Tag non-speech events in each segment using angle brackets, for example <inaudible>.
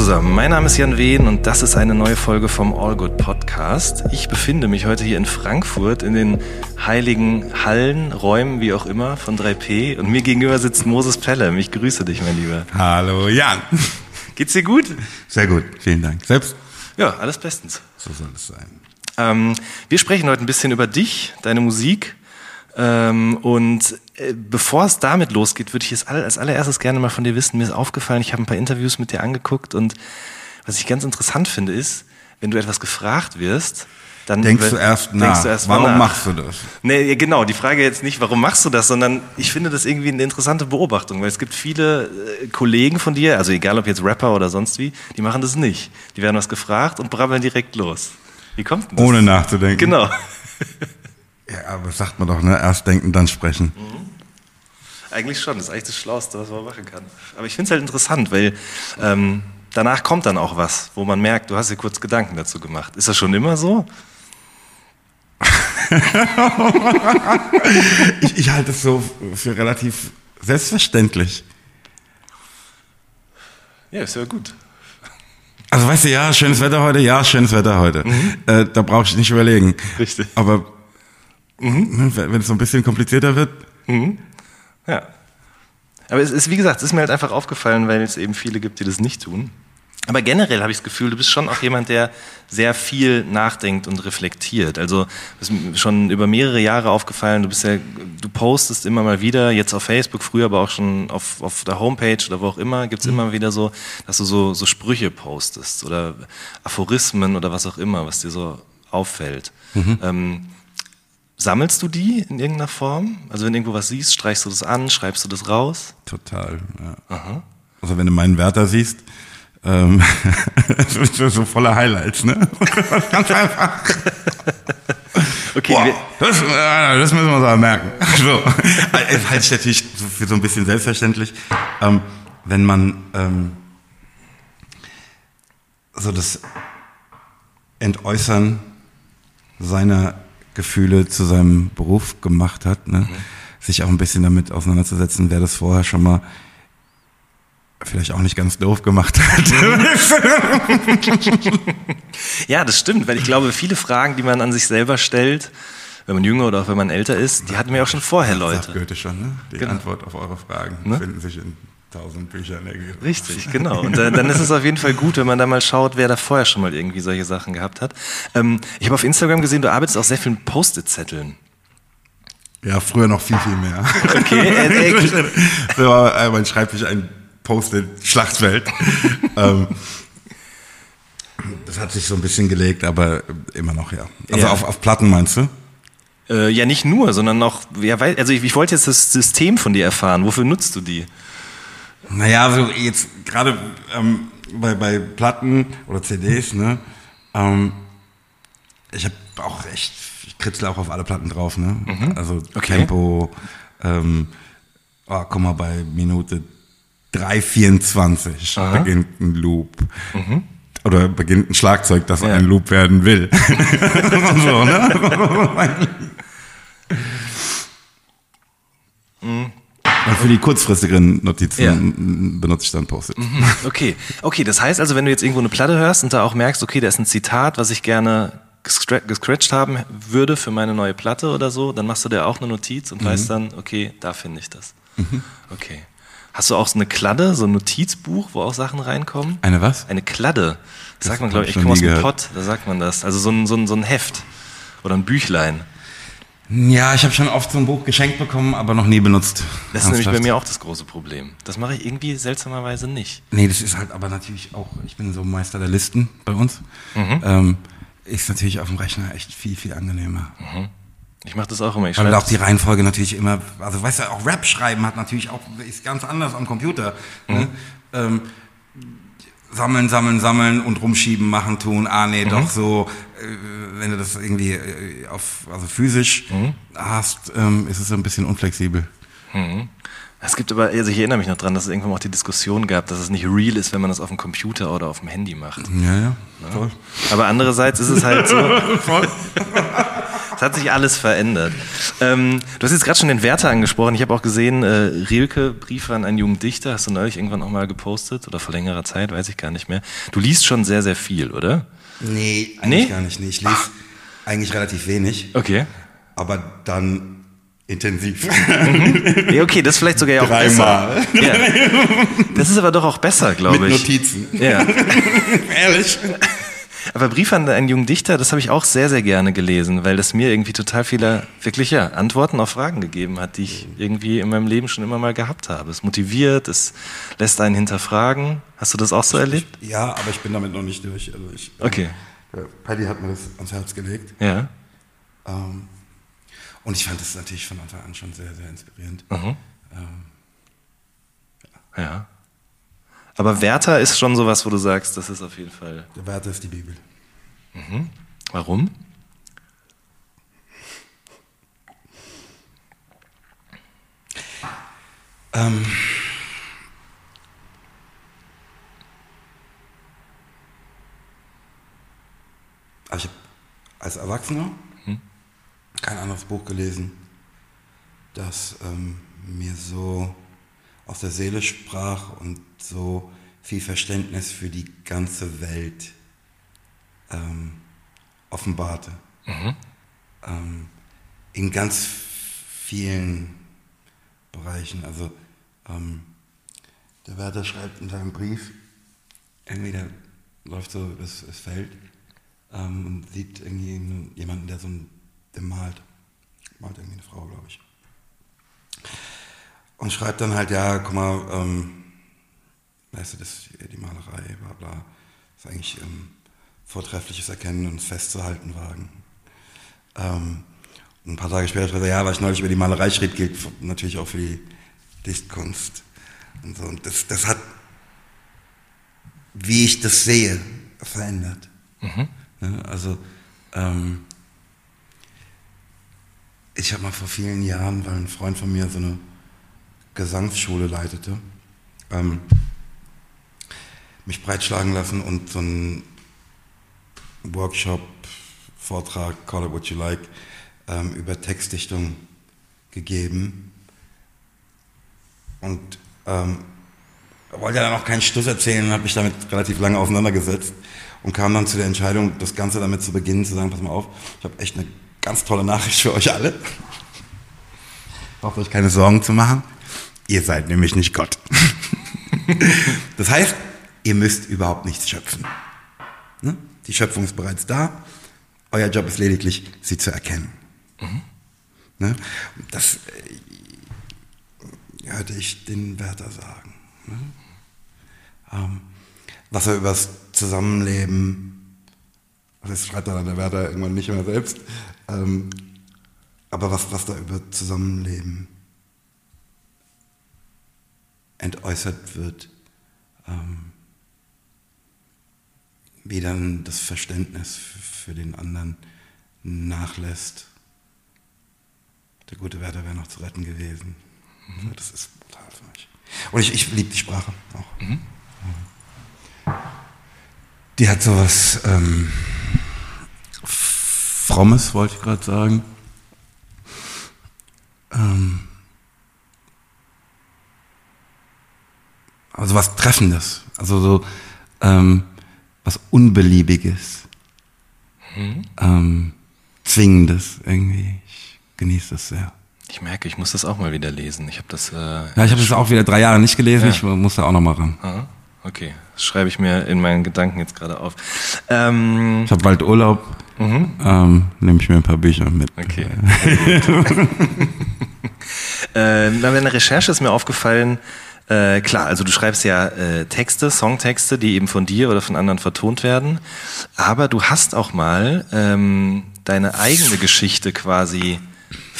Zusammen, mein Name ist Jan Wehn und das ist eine neue Folge vom All Good Podcast. Ich befinde mich heute hier in Frankfurt in den heiligen Hallen, Räumen, wie auch immer, von 3P und mir gegenüber sitzt Moses Pelham. Ich grüße dich, mein Lieber. Hallo Jan. <laughs> Geht's dir gut? Sehr gut, vielen Dank. Selbst? Ja, alles bestens. So soll es sein. Ähm, wir sprechen heute ein bisschen über dich, deine Musik. Ähm, und äh, bevor es damit losgeht, würde ich es all, als allererstes gerne mal von dir wissen. Mir ist aufgefallen, ich habe ein paar Interviews mit dir angeguckt und was ich ganz interessant finde, ist, wenn du etwas gefragt wirst, dann Denkst du erst denkst nach. du erst mal Warum nach. machst du das? Nee, genau. Die Frage jetzt nicht, warum machst du das, sondern ich finde das irgendwie eine interessante Beobachtung, weil es gibt viele äh, Kollegen von dir, also egal ob jetzt Rapper oder sonst wie, die machen das nicht. Die werden was gefragt und brabbeln direkt los. Wie kommt denn das? Ohne nachzudenken. Genau. <laughs> Ja, aber sagt man doch, ne? Erst denken, dann sprechen. Eigentlich schon, das ist eigentlich das Schlauste, was man machen kann. Aber ich finde es halt interessant, weil ähm, danach kommt dann auch was, wo man merkt, du hast dir kurz Gedanken dazu gemacht. Ist das schon immer so? <laughs> Ich, ich halte es so für relativ selbstverständlich. Ja, ist ja gut. Also weißt du, ja, schönes Wetter heute, ja, schönes Wetter heute. Äh, da brauche ich nicht überlegen. Richtig. Aber ne, wenn es so ein bisschen komplizierter wird, Ja. Aber es ist, wie gesagt, es ist mir halt einfach aufgefallen, weil es eben viele gibt, die das nicht tun. Aber generell habe ich das Gefühl, du bist schon auch jemand, der sehr viel nachdenkt und reflektiert. Also es ist mir schon über mehrere Jahre aufgefallen, du bist ja, du postest immer mal wieder, jetzt auf Facebook, früher aber auch schon auf, auf der Homepage oder wo auch immer, gibt's immer wieder so, dass du so, so Sprüche postest oder Aphorismen oder was auch immer, was dir so auffällt. Ähm, Sammelst du die in irgendeiner Form? Also wenn du irgendwo was siehst, streichst du das an, schreibst du das raus? total. Ja. Also wenn du meinen Wärter siehst, ähm, <laughs> so, so voller Highlights, ne? <laughs> Ganz einfach. Okay, Boah, das, äh, das müssen wir uns aber merken. <laughs> So. Es halte ich natürlich für so ein bisschen selbstverständlich, ähm, wenn man ähm, so das Entäußern seiner Gefühle zu seinem Beruf gemacht hat, ne? sich auch ein bisschen damit auseinanderzusetzen, wer das vorher schon mal vielleicht auch nicht ganz doof gemacht hat. <laughs> ja, das stimmt, weil ich glaube, viele Fragen, die man an sich selber stellt, wenn man jünger oder auch wenn man älter ist, die hatten wir auch schon vorher, Sagt Leute. Goethe schon, ne? Die Genau. Antwort auf eure Fragen Ne? finden sich in tausend Büchern. der- Richtig, genau. Und äh, dann ist es auf jeden Fall gut, wenn man da mal schaut, wer da vorher schon mal irgendwie solche Sachen gehabt hat. Ähm, ich habe auf Instagram gesehen, du arbeitest auch sehr viel mit Post-it-Zetteln. Ja, früher noch viel, viel mehr. <laughs> Okay, äh, äh, <laughs> war äh, mein Schreibtisch ein Post-it-Schlachtfeld. <laughs> ähm, das hat sich so ein bisschen gelegt, aber immer noch, ja. Also Ja. Auf, auf Platten meinst du? äh, ja, nicht nur, sondern auch, ja, also ich, ich wollte jetzt das System von dir erfahren. Wofür nutzt du die? Naja, so jetzt gerade ähm, bei, bei Platten oder CDs, ne? Ähm, ich habe auch echt, ich kritzle auch auf alle Platten drauf, ne? Also Mhm. Okay. Tempo, ähm, oh, guck mal, bei Minute 3,24 Aha. beginnt ein Loop. Oder beginnt ein Schlagzeug, das Ja. ein Loop werden will. <laughs> <laughs> so, ne? <laughs> für die kurzfristigeren Notizen benutze ich dann Post-it. Okay, okay, das heißt also, wenn du jetzt irgendwo eine Platte hörst und da auch merkst, okay, da ist ein Zitat, was ich gerne gescra- gescratcht haben würde für meine neue Platte oder so, dann machst du dir auch eine Notiz und weißt dann, okay, da finde ich das. Okay. Hast du auch so eine Kladde, so ein Notizbuch, wo auch Sachen reinkommen? Eine was? Eine Kladde. Das sagt man, glaube ich, ich komme aus dem. Pott, da sagt man das. Also so ein, so ein, so ein Heft oder ein Büchlein. Ja, ich habe schon oft so ein Buch geschenkt bekommen, aber noch nie benutzt. Das ist nämlich bei Ernsthaft. mir auch das große Problem. Das mache ich irgendwie seltsamerweise nicht. Nee, das ist halt aber natürlich auch, ich bin so Meister der Listen bei uns. Mhm. Ähm, ist natürlich auf dem Rechner echt viel, viel angenehmer. Ich mache das auch immer. Ich Weil auch die Reihenfolge natürlich immer, also weißt du, auch Rap schreiben hat natürlich auch, ist ganz anders am Computer. Ne? Mhm. Ähm, sammeln, sammeln, sammeln und rumschieben, machen, tun, ah nee, doch so, äh, wenn du das irgendwie äh, auf, also physisch hast, ähm, ist es ein bisschen unflexibel. Es gibt aber, also ich erinnere mich noch dran, dass es irgendwann auch die Diskussion gab, dass es nicht real ist, wenn man das auf dem Computer oder auf dem Handy macht. Ja, ja, voll. Aber andererseits ist es halt so. <laughs> Es hat sich alles verändert. Ähm, du hast jetzt gerade schon den Werther angesprochen. Ich habe auch gesehen, äh, Rilke, Briefe an einen jungen Dichter, hast du neulich irgendwann auch mal gepostet oder vor längerer Zeit, weiß ich gar nicht mehr. Du liest schon sehr, sehr viel, oder? Nee, eigentlich Nee? gar nicht. Nee, ich lese eigentlich relativ wenig, Okay. aber dann intensiv. Nee, okay, das ist vielleicht sogar ja auch Dreimal. besser. Ja. Das ist aber doch auch besser, glaube Mit ich. Notizen. Ja. <laughs> Ehrlich? Aber Brief an einen jungen Dichter, das habe ich auch sehr, sehr gerne gelesen, weil das mir irgendwie total viele, wirklich ja, Antworten auf Fragen gegeben hat, die ich irgendwie in meinem Leben schon immer mal gehabt habe. Es motiviert, es lässt einen hinterfragen. Hast du das auch so erlebt? Ja, aber ich bin damit noch nicht durch. Also ich, Okay. Äh, Paddy hat mir das ans Herz gelegt. Ja. Ähm, und ich fand das natürlich von Anfang an schon sehr, sehr inspirierend. Mhm. Ja. Aber Werther ist schon sowas, wo du sagst, das ist auf jeden Fall. Der Werte ist die Bibel. Warum? Ähm, also als Erwachsener kein anderes Buch gelesen, das ähm, mir so aus der Seele sprach und so viel Verständnis für die ganze Welt ähm, offenbarte. Ähm, in ganz vielen Bereichen. Also ähm, der Wärter schreibt in seinem Brief, irgendwie der läuft so das, das Feld ähm, und sieht irgendwie jemanden, der so ein, der malt. Malt irgendwie eine Frau, glaube ich. Und schreibt dann halt, ja, guck mal, ähm, weißt du, das, die Malerei, bla bla, ist eigentlich ähm, vortreffliches Erkennen und festzuhalten wagen. Ähm, und ein paar Tage später schreibt er, ja, was ich neulich über die Malerei schrieb, gilt natürlich auch für die Dichtkunst. Und, so. und das, das hat, wie ich das sehe, verändert. Ne, also, ähm, ich habe mal vor vielen Jahren, weil ein Freund von mir so eine Gesangsschule leitete, ähm, mich breitschlagen lassen und so einen Workshop, Vortrag, call it what you like, ähm, über Textdichtung gegeben. Und ähm, wollte dann auch keinen Stuss erzählen, habe mich damit relativ lange auseinandergesetzt und kam dann zu der Entscheidung, das Ganze damit zu beginnen, zu sagen, pass mal auf, ich habe echt eine ganz tolle Nachricht für euch alle. Braucht euch keine Sorgen zu machen. Ihr seid nämlich nicht Gott. <laughs> das heißt, ihr müsst überhaupt nichts schöpfen. Ne? Die Schöpfung ist bereits da. Euer Job ist lediglich, sie zu erkennen. Ne? Und Das äh, hörte ich den Wärter sagen. Ne? Ähm, was er über das Zusammenleben, das schreibt dann der Wärter irgendwann nicht mehr selbst, ähm, aber was, was da über Zusammenleben entäußert wird, ähm, wie dann das Verständnis für den anderen nachlässt. Der gute Wärter wäre noch zu retten gewesen. Das ist brutal für mich. Und ich, ich liebe die Sprache auch. Die hat sowas ähm, Frommes, wollte ich gerade sagen. Ähm, also was Treffendes. Also so ähm, was Unbeliebiges. Ähm, Zwingendes irgendwie. Ich genieße das sehr. Ich merke, ich muss das auch mal wieder lesen. Ich habe das. Äh, Ja, ich habe das auch wieder drei Jahre nicht gelesen. Ich muss da auch noch mal ran. Aha, okay, das schreibe ich mir in meinen Gedanken jetzt gerade auf. Ähm, Ich habe bald Urlaub. Ähm, Nehme ich mir ein paar Bücher mit. okay. <laughs> äh, bei meiner Recherche ist mir aufgefallen, äh, klar, also du schreibst ja äh, Texte, Songtexte, die eben von dir oder von anderen vertont werden, aber du hast auch mal ähm, deine eigene Geschichte quasi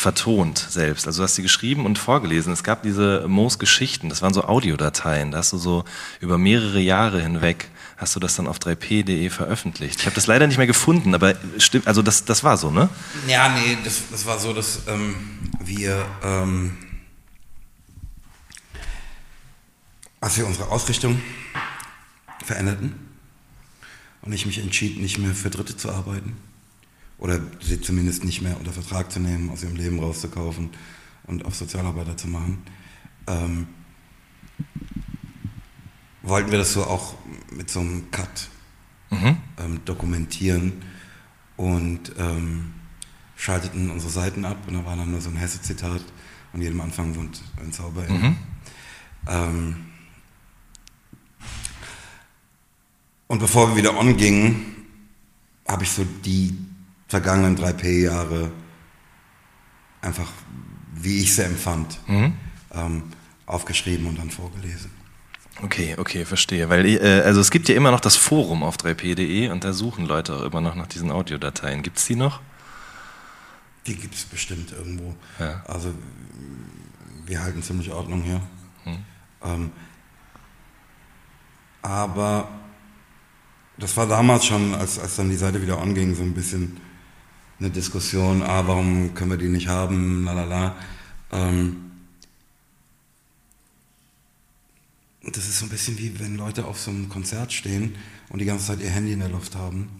vertont selbst. Also du hast sie geschrieben und vorgelesen. Es gab diese Moos-Geschichten, das waren so Audiodateien. Da hast du so über mehrere Jahre hinweg hast du das dann auf 3p.de veröffentlicht. Ich habe das leider nicht mehr gefunden, aber stimmt, also das, das war so, ne? Ja, nee, das, das war so, dass ähm, wir, ähm, als wir unsere Ausrichtung veränderten und ich mich entschied, nicht mehr für Dritte zu arbeiten oder sie zumindest nicht mehr unter Vertrag zu nehmen, aus ihrem Leben rauszukaufen und auf Sozialarbeiter zu machen, ähm, wollten wir das so auch mit so einem Cut Mhm. ähm, dokumentieren und ähm, schalteten unsere Seiten ab und da war dann nur so ein Hesse-Zitat und jedem Anfang wohnt ein Zauber. Mhm. Ähm, und bevor wir wieder on gingen, habe ich so die vergangenen 3P-Jahre einfach, wie ich sie empfand, Mhm. ähm, aufgeschrieben und dann vorgelesen. Okay, okay, verstehe. Weil äh, also es gibt ja immer noch das Forum auf 3p.de und da suchen Leute auch immer noch nach diesen Audiodateien. Gibt es die noch? Die gibt es bestimmt irgendwo. Ja. Also wir halten ziemlich Ordnung hier. Ähm, aber das war damals schon, als, als dann die Seite wieder anging, so ein bisschen eine Diskussion, ah, warum können wir die nicht haben, lalala. Ähm, das ist so ein bisschen wie wenn Leute auf so einem Konzert stehen und die ganze Zeit ihr Handy in der Luft haben.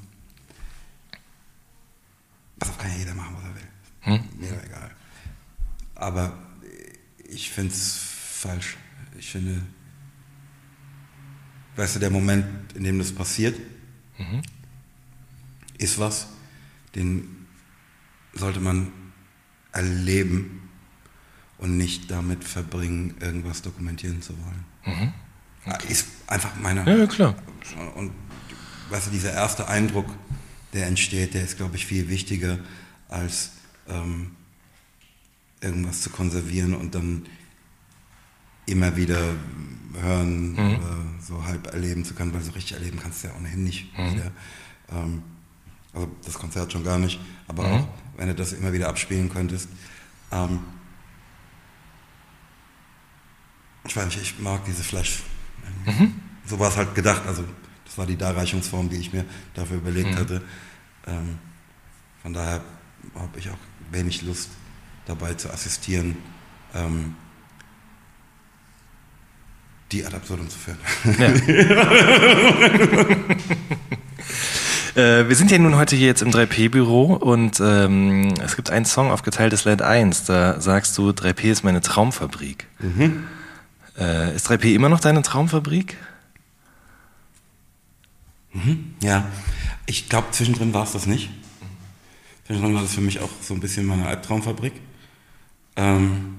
Also kann ja jeder machen, was er will. Hm? Mir doch egal. Aber ich finde es falsch. Ich finde, weißt du, der Moment, in dem das passiert, ist was, den sollte man erleben und nicht damit verbringen, irgendwas dokumentieren zu wollen. Ja, Ist einfach meine. Ja, ja, klar. Und weißt du, dieser erste Eindruck, der entsteht, der ist, glaube ich, viel wichtiger, als ähm, irgendwas zu konservieren und dann immer wieder hören oder so halb erleben zu können, weil so richtig erleben kannst du ja ohnehin nicht wieder. Ähm, also das Konzert schon gar nicht, aber auch wenn du das immer wieder abspielen könntest. Ähm, ich weiß nicht, ich mag diese Flash. So war es halt gedacht. Also das war die Darreichungsform, die ich mir dafür überlegt hatte. Ähm, von daher habe ich auch wenig Lust dabei zu assistieren, ähm, die ad absurdum zu führen. <laughs> <laughs> Äh, wir sind ja nun heute hier jetzt im 3P-Büro und ähm, es gibt einen Song auf geteiltes Land 1, da sagst du, 3P ist meine Traumfabrik. Äh, ist 3P immer noch deine Traumfabrik? Ja, ich glaube, zwischendrin war es das nicht. Zwischendrin war das für mich auch so ein bisschen meine Albtraumfabrik. Ähm,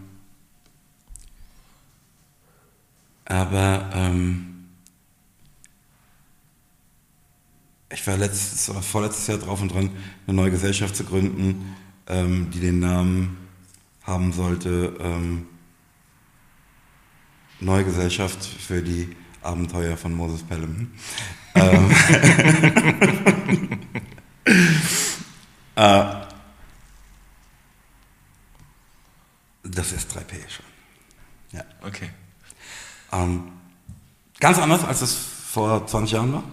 aber ähm, ich war letztes oder vorletztes Jahr drauf und dran, eine neue Gesellschaft zu gründen, ähm, die den Namen haben sollte ähm, Neue Gesellschaft für die Abenteuer von Moses Pelham. ähm, <laughs> äh, das ist 3P schon. Ja. Okay. Ähm, ganz anders, als es vor 20 Jahren war.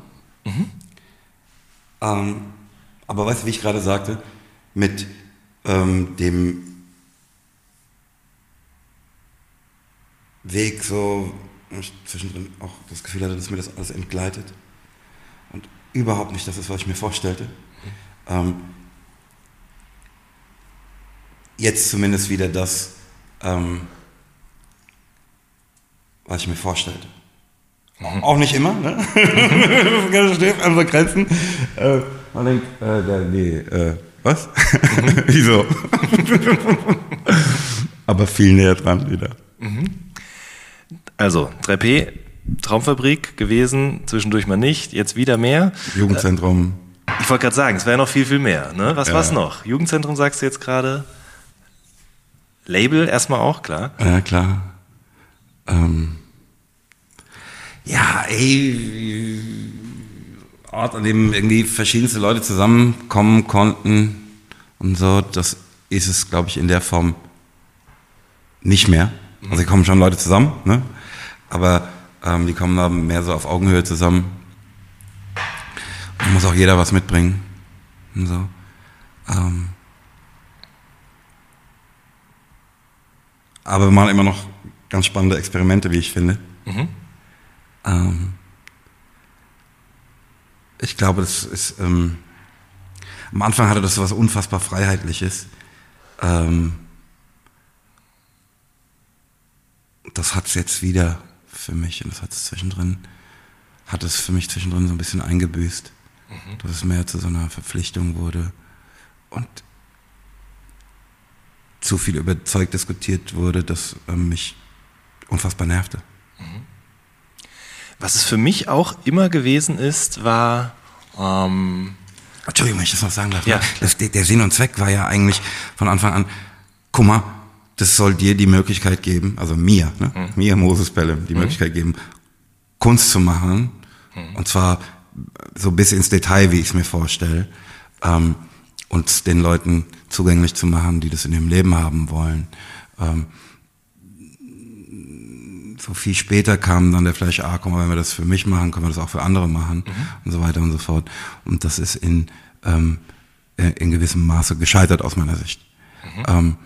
Ähm, aber weißt du, wie ich gerade sagte, mit ähm, dem Weg so, ich zwischendrin auch das Gefühl hatte, dass mir das alles entgleitet und überhaupt nicht das ist, was ich mir vorstellte. Ähm, jetzt zumindest wieder das, ähm, was ich mir vorstellte. Auch nicht immer, ne? <laughs> das steht an so Grenzen. Äh, man denkt, äh, der, nee, äh, was? <laughs> Wieso? Aber viel näher dran wieder. Also, 3P, Traumfabrik gewesen, zwischendurch mal nicht, jetzt wieder mehr. Jugendzentrum. Ich wollte gerade sagen, es wäre noch viel, viel mehr. Ne? Was Ja. war's noch? Jugendzentrum sagst du jetzt gerade? Label erstmal auch, klar. Ja, klar. Ähm, ja, ey, Ort, an dem irgendwie verschiedenste Leute zusammenkommen konnten und so, das ist es, glaube ich, in der Form nicht mehr. Also kommen schon Leute zusammen, ne? aber ähm, die kommen da mehr so auf Augenhöhe zusammen. Da muss auch jeder was mitbringen. Und so. Ähm, aber wir machen immer noch ganz spannende Experimente, wie ich finde. Ähm, ich glaube, das ist. Ähm, am Anfang hatte das was unfassbar Freiheitliches. Ähm, das hat es jetzt wieder für mich und das hat es zwischendrin, hat es für mich zwischendrin so ein bisschen eingebüßt, dass es mehr zu so einer Verpflichtung wurde und zu viel über Zeug diskutiert wurde, das ähm, mich unfassbar nervte. Was es für mich auch immer gewesen ist, war, ähm, Entschuldigung, wenn ich das noch sagen darf. Ja. ne? Das, der, Sinn und Zweck war ja eigentlich von Anfang an, guck mal, das soll dir die Möglichkeit geben, also mir, ne? mir Moses Pelle, die Möglichkeit geben, Kunst zu machen. Und zwar so bis ins Detail, wie ich es mir vorstelle. Ähm, und den Leuten zugänglich zu machen, die das in ihrem Leben haben wollen. Ähm, so viel später kam dann der Flash, ah, mal, wenn wir das für mich machen, können wir das auch für andere machen und so weiter und so fort. Und das ist in, ähm, äh, in gewissem Maße gescheitert aus meiner Sicht. Ähm,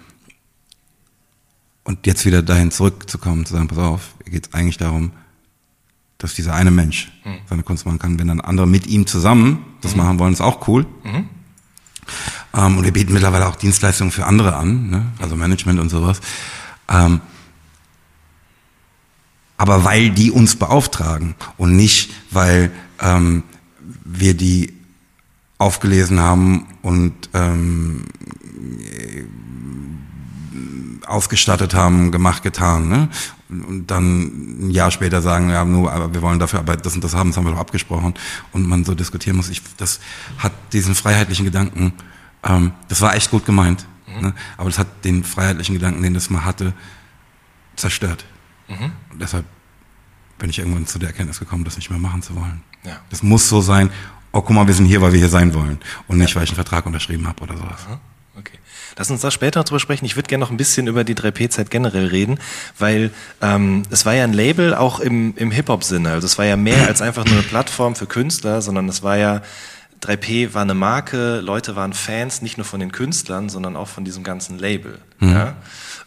und jetzt wieder dahin zurückzukommen, zu sagen, pass auf, hier geht es eigentlich darum, dass dieser eine Mensch seine Kunst machen kann. Wenn dann andere mit ihm zusammen das machen wollen, ist auch cool. Ähm, und wir bieten mittlerweile auch Dienstleistungen für andere an, ne? also Management und sowas. Ähm, aber weil die uns beauftragen und nicht, weil ähm, wir die aufgelesen haben und ähm, ausgestattet haben, gemacht, getan. Ne? Und- dann ein Jahr später sagen, ja, nur, aber wir wollen dafür aber das und das haben, das haben wir doch abgesprochen. Und man so diskutieren muss. Ich, das hat diesen freiheitlichen Gedanken, ähm, das war echt gut gemeint. Ne? Aber das hat den freiheitlichen Gedanken, den das mal hatte, zerstört. Und deshalb bin ich irgendwann zu der Erkenntnis gekommen, das nicht mehr machen zu wollen. Ja. Das muss so sein, oh guck mal, wir sind hier, weil wir hier sein wollen. Und nicht, weil ich einen Vertrag unterschrieben habe oder sowas. Okay. Lass uns da später noch drüber sprechen. Ich würde gerne noch ein bisschen über die 3P-Zeit generell reden, weil ähm, es war ja ein Label auch im, im Hip-Hop-Sinne. Also es war ja mehr als einfach nur eine Plattform für Künstler, sondern es war ja, 3P war eine Marke, Leute waren Fans, nicht nur von den Künstlern, sondern auch von diesem ganzen Label. Ja?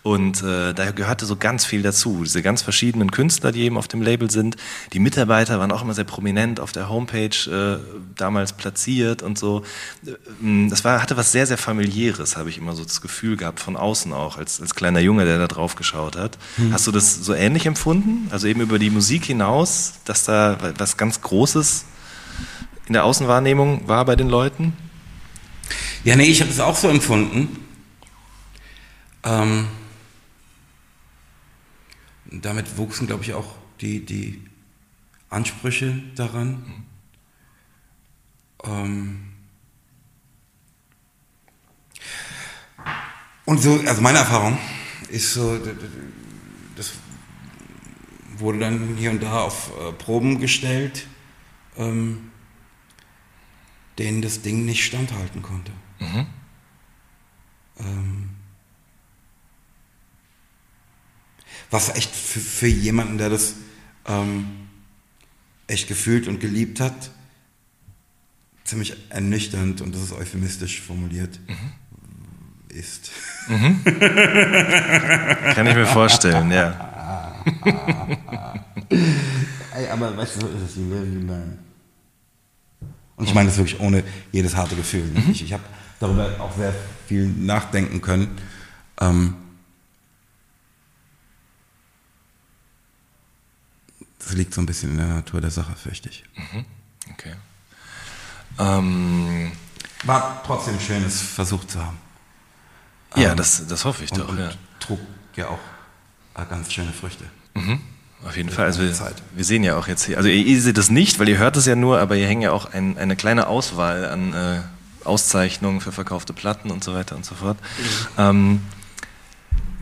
Und äh, da gehörte so ganz viel dazu. Diese ganz verschiedenen Künstler, die eben auf dem Label sind. Die Mitarbeiter waren auch immer sehr prominent auf der Homepage äh, damals platziert und so. Äh, Das war, hatte was sehr, sehr familiäres, habe ich immer so das Gefühl gehabt, von außen auch, als, als kleiner Junge, der da drauf geschaut hat. Hast du das so ähnlich empfunden? Also eben über die Musik hinaus, dass da was ganz Großes in der Außenwahrnehmung war bei den Leuten? Ja, nee, ich habe es auch so empfunden. Ähm, damit wuchsen, glaube ich, auch die, die Ansprüche daran. Ähm, und so, also meine Erfahrung ist so, das wurde dann hier und da auf äh, Proben gestellt, ähm, denen das Ding nicht standhalten konnte. Ähm, was echt für, für jemanden, der das ähm, echt gefühlt und geliebt hat, ziemlich ernüchternd, und das ist euphemistisch formuliert, ist. Kann ich mir vorstellen, ja. <laughs> Ey, aber weißt du, so ist es. Und ich meine das wirklich ohne jedes harte Gefühl. ne? Ich, ich habe darüber auch sehr viel nachdenken können. Ähm, das liegt so ein bisschen in der Natur der Sache, fürchte ich. Okay. Ähm, War trotzdem schön, es versucht zu haben. ja, Ähm, das, das hoffe ich Und, doch. und Ja. trug ja auch äh, ganz schöne Früchte. Auf jeden Fall. Also wir, wir sehen ja auch jetzt hier, also ihr, ihr seht es nicht, weil ihr hört es ja nur, aber hier hängen ja auch ein, eine kleine Auswahl an äh, Auszeichnungen für verkaufte Platten und so weiter und so fort. Ähm,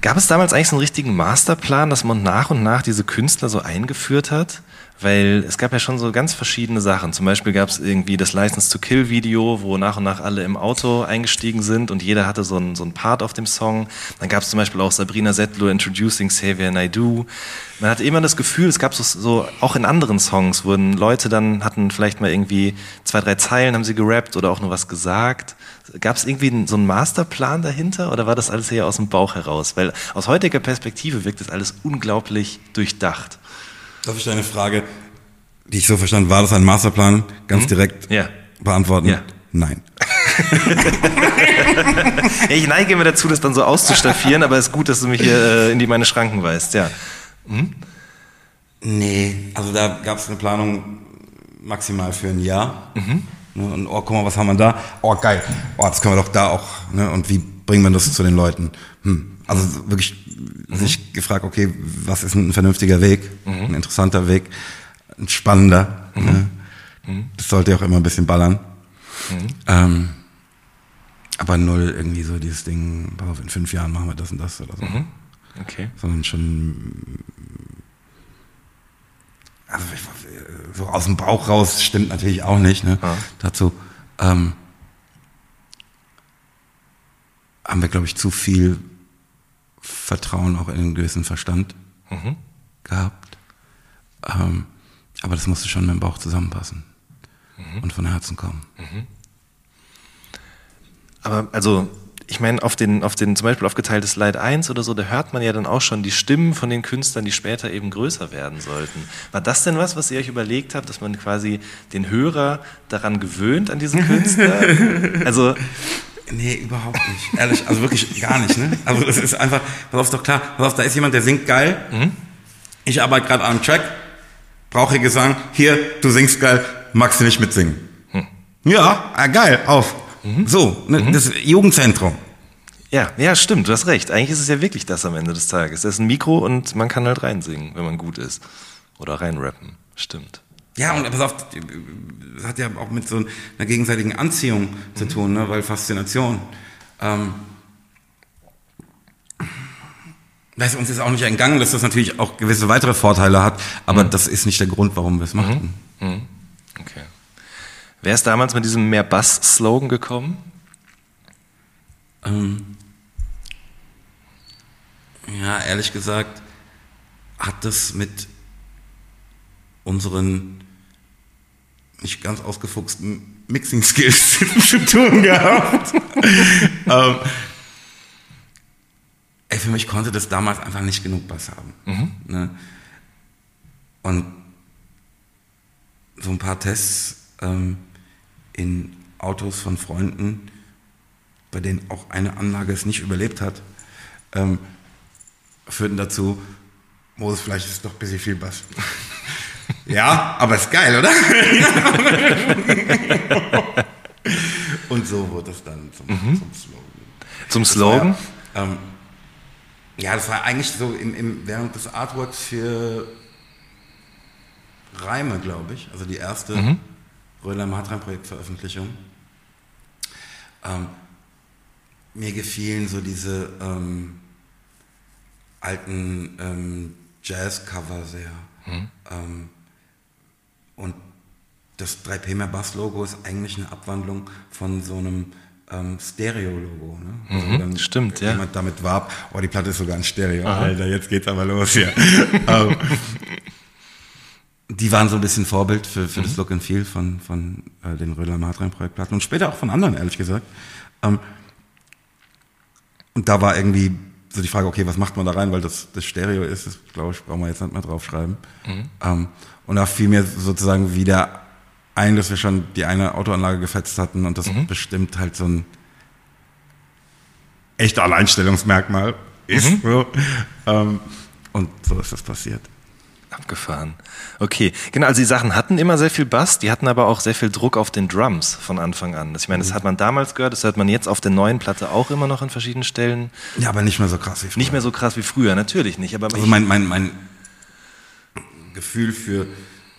Gab es damals eigentlich so einen richtigen Masterplan, dass man nach und nach diese Künstler so eingeführt hat? Weil es gab ja schon so ganz verschiedene Sachen. Zum Beispiel gab es irgendwie das License to Kill Video, wo nach und nach alle im Auto eingestiegen sind und jeder hatte so einen, so einen Part auf dem Song. Dann gab es zum Beispiel auch Sabrina Settler Introducing Xavier Naidoo. Man hatte immer das Gefühl, es gab so, so, auch in anderen Songs wurden Leute dann, hatten vielleicht mal irgendwie zwei, drei Zeilen, haben sie gerappt oder auch nur was gesagt. Gab es irgendwie so einen Masterplan dahinter oder war das alles eher aus dem Bauch heraus? Weil aus heutiger Perspektive wirkt das alles unglaublich durchdacht. Darf ich deine Frage, die ich so verstanden, war das ein Masterplan, ganz direkt Ja. beantworten? Ja. Nein. <laughs> Ich neige immer dazu, das dann so auszustaffieren, aber es ist gut, dass du mich hier äh, in die meine Schranken weist, ja. Nee, also da gab es eine Planung maximal für ein Jahr. Ne, und oh, guck mal, was haben wir da? Oh, geil. Oh, das können wir doch da auch. Ne? Und wie bringen wir das zu den Leuten? Hm. Also wirklich sich gefragt, okay, was ist ein vernünftiger Weg, ein interessanter Weg, ein spannender. Ne? Das sollte ja auch immer ein bisschen ballern. Ähm, aber null irgendwie so dieses Ding, pass auf, in fünf Jahren machen wir das und das oder so. Okay. Sondern schon also so aus dem Bauch raus stimmt natürlich auch nicht. Ne? Ja. Dazu ähm, haben wir, glaube ich, zu viel Vertrauen auch in einen gewissen Verstand gehabt. Ähm, aber das musste schon mit dem Bauch zusammenpassen und von Herzen kommen. Aber also, ich meine, auf den, auf den zum Beispiel auf geteiltes Leid 1 oder so, da hört man ja dann auch schon die Stimmen von den Künstlern, die später eben größer werden sollten. War das denn was, was ihr euch überlegt habt, dass man quasi den Hörer daran gewöhnt, an diesen Künstler? <laughs> also, Nee, überhaupt nicht. Ehrlich, also wirklich gar nicht. Ne? Also das ist einfach, pass auf, doch klar, pass auf, da ist jemand, der singt geil. Ich arbeite gerade an einem Track, brauche Gesang. Hier, du singst geil, magst du nicht mitsingen? Ja, ah, geil, auf. So, ne, das Jugendzentrum. ja, ja, stimmt, du hast recht. Eigentlich ist es ja wirklich das am Ende des Tages. Das ist ein Mikro und man kann halt reinsingen, wenn man gut ist. Oder reinrappen. Stimmt. Ja, und pass auf, das hat ja auch mit so einer gegenseitigen Anziehung zu tun, ne? weil Faszination. Ähm, du, uns ist auch nicht entgangen, dass das natürlich auch gewisse weitere Vorteile hat, aber das ist nicht der Grund, warum wir es machten. Okay. Wer ist damals mit diesem mehr Bass-Slogan gekommen? Ähm, ja, ehrlich gesagt, hat das mit unseren nicht ganz ausgefuchsten Mixing-Skills <laughs> zu tun gehabt. ähm, ey, für mich konnte das damals einfach nicht genug Bass haben. Ne? Und so ein paar Tests ähm, in Autos von Freunden, bei denen auch eine Anlage es nicht überlebt hat, ähm, führten dazu, Moses, vielleicht ist es doch ein bisschen viel Bass. Ja, aber ist geil, oder? <laughs> Und so wurde es dann zum, zum Slogan. Zum Slogan? War, ähm, ja, das war eigentlich so im, im, während des Artworks für Reime, glaube ich. Also die erste mhm. Röhler im Hartrein-Projekt-Veröffentlichung. Ähm, mir gefielen so diese ähm, alten ähm, Jazz-Cover sehr. Ähm, und das 3P mehr Bass-Logo ist eigentlich eine Abwandlung von so einem ähm, Stereo-Logo. Ne? Also Mhm, dann stimmt, ja. Jemand damit warb, oh, die Platte ist sogar ein Stereo. Alter, jetzt geht's aber los hier. <laughs> ähm, die waren so ein bisschen Vorbild für, für Mhm. das Look and Feel von, von äh, den Röder Martrein Projektplatten und später auch von anderen, ehrlich gesagt. Ähm, und da war irgendwie so die Frage, okay, was macht man da rein, weil das, das Stereo ist, das glaube ich, brauchen wir jetzt nicht mehr draufschreiben. Mhm. Ähm, und da fiel mir sozusagen wieder ein, dass wir schon die eine Autoanlage gefetzt hatten und das Mhm. bestimmt halt so ein echter Alleinstellungsmerkmal ist. Mhm. So. Ähm, und so ist das passiert. Abgefahren. Okay, genau, also die Sachen hatten immer sehr viel Bass, die hatten aber auch sehr viel Druck auf den Drums von Anfang an. Ich meine, das hat man damals gehört, das hört man jetzt auf der neuen Platte auch immer noch an verschiedenen Stellen. Ja, aber nicht mehr so krass wie früher. Nicht mehr so krass wie früher, natürlich nicht, aber Also mein, mein, mein Gefühl für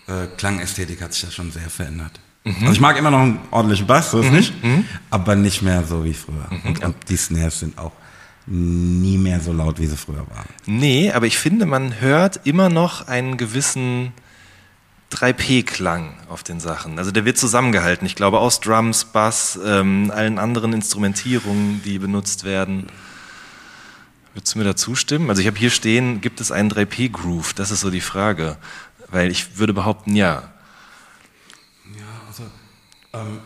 äh, Klangästhetik hat sich da schon sehr verändert. Also ich mag immer noch einen ordentlichen Bass, so ist nicht, aber nicht mehr so wie früher. Und, und die Snares sind auch nie mehr so laut, wie sie früher waren. Nee, aber ich finde, man hört immer noch einen gewissen 3P-Klang auf den Sachen. Also der wird zusammengehalten. Ich glaube, aus Drums, Bass, ähm, allen anderen Instrumentierungen, die benutzt werden. Würdest du mir da zustimmen? Also ich habe hier stehen, gibt es einen 3P-Groove? Das ist so die Frage. Weil ich würde behaupten, ja. Ja, also ähm,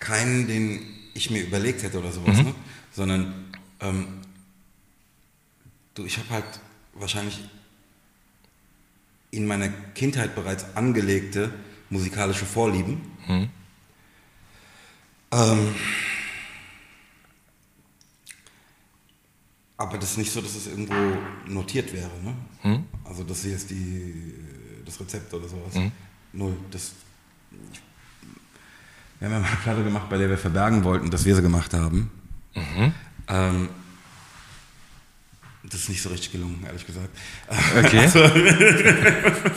keinen, den ich mir überlegt hätte oder sowas, ne? sondern ähm, du, ich habe halt wahrscheinlich in meiner Kindheit bereits angelegte musikalische Vorlieben. Ähm, aber das ist nicht so, dass es irgendwo notiert wäre. Ne? Also das hier ist die, das Rezept oder sowas. Null. Das, ich, wir haben ja mal eine Platte gemacht, bei der wir verbergen wollten, dass wir sie gemacht haben. Ähm, das ist nicht so richtig gelungen, ehrlich gesagt. Okay. <laughs>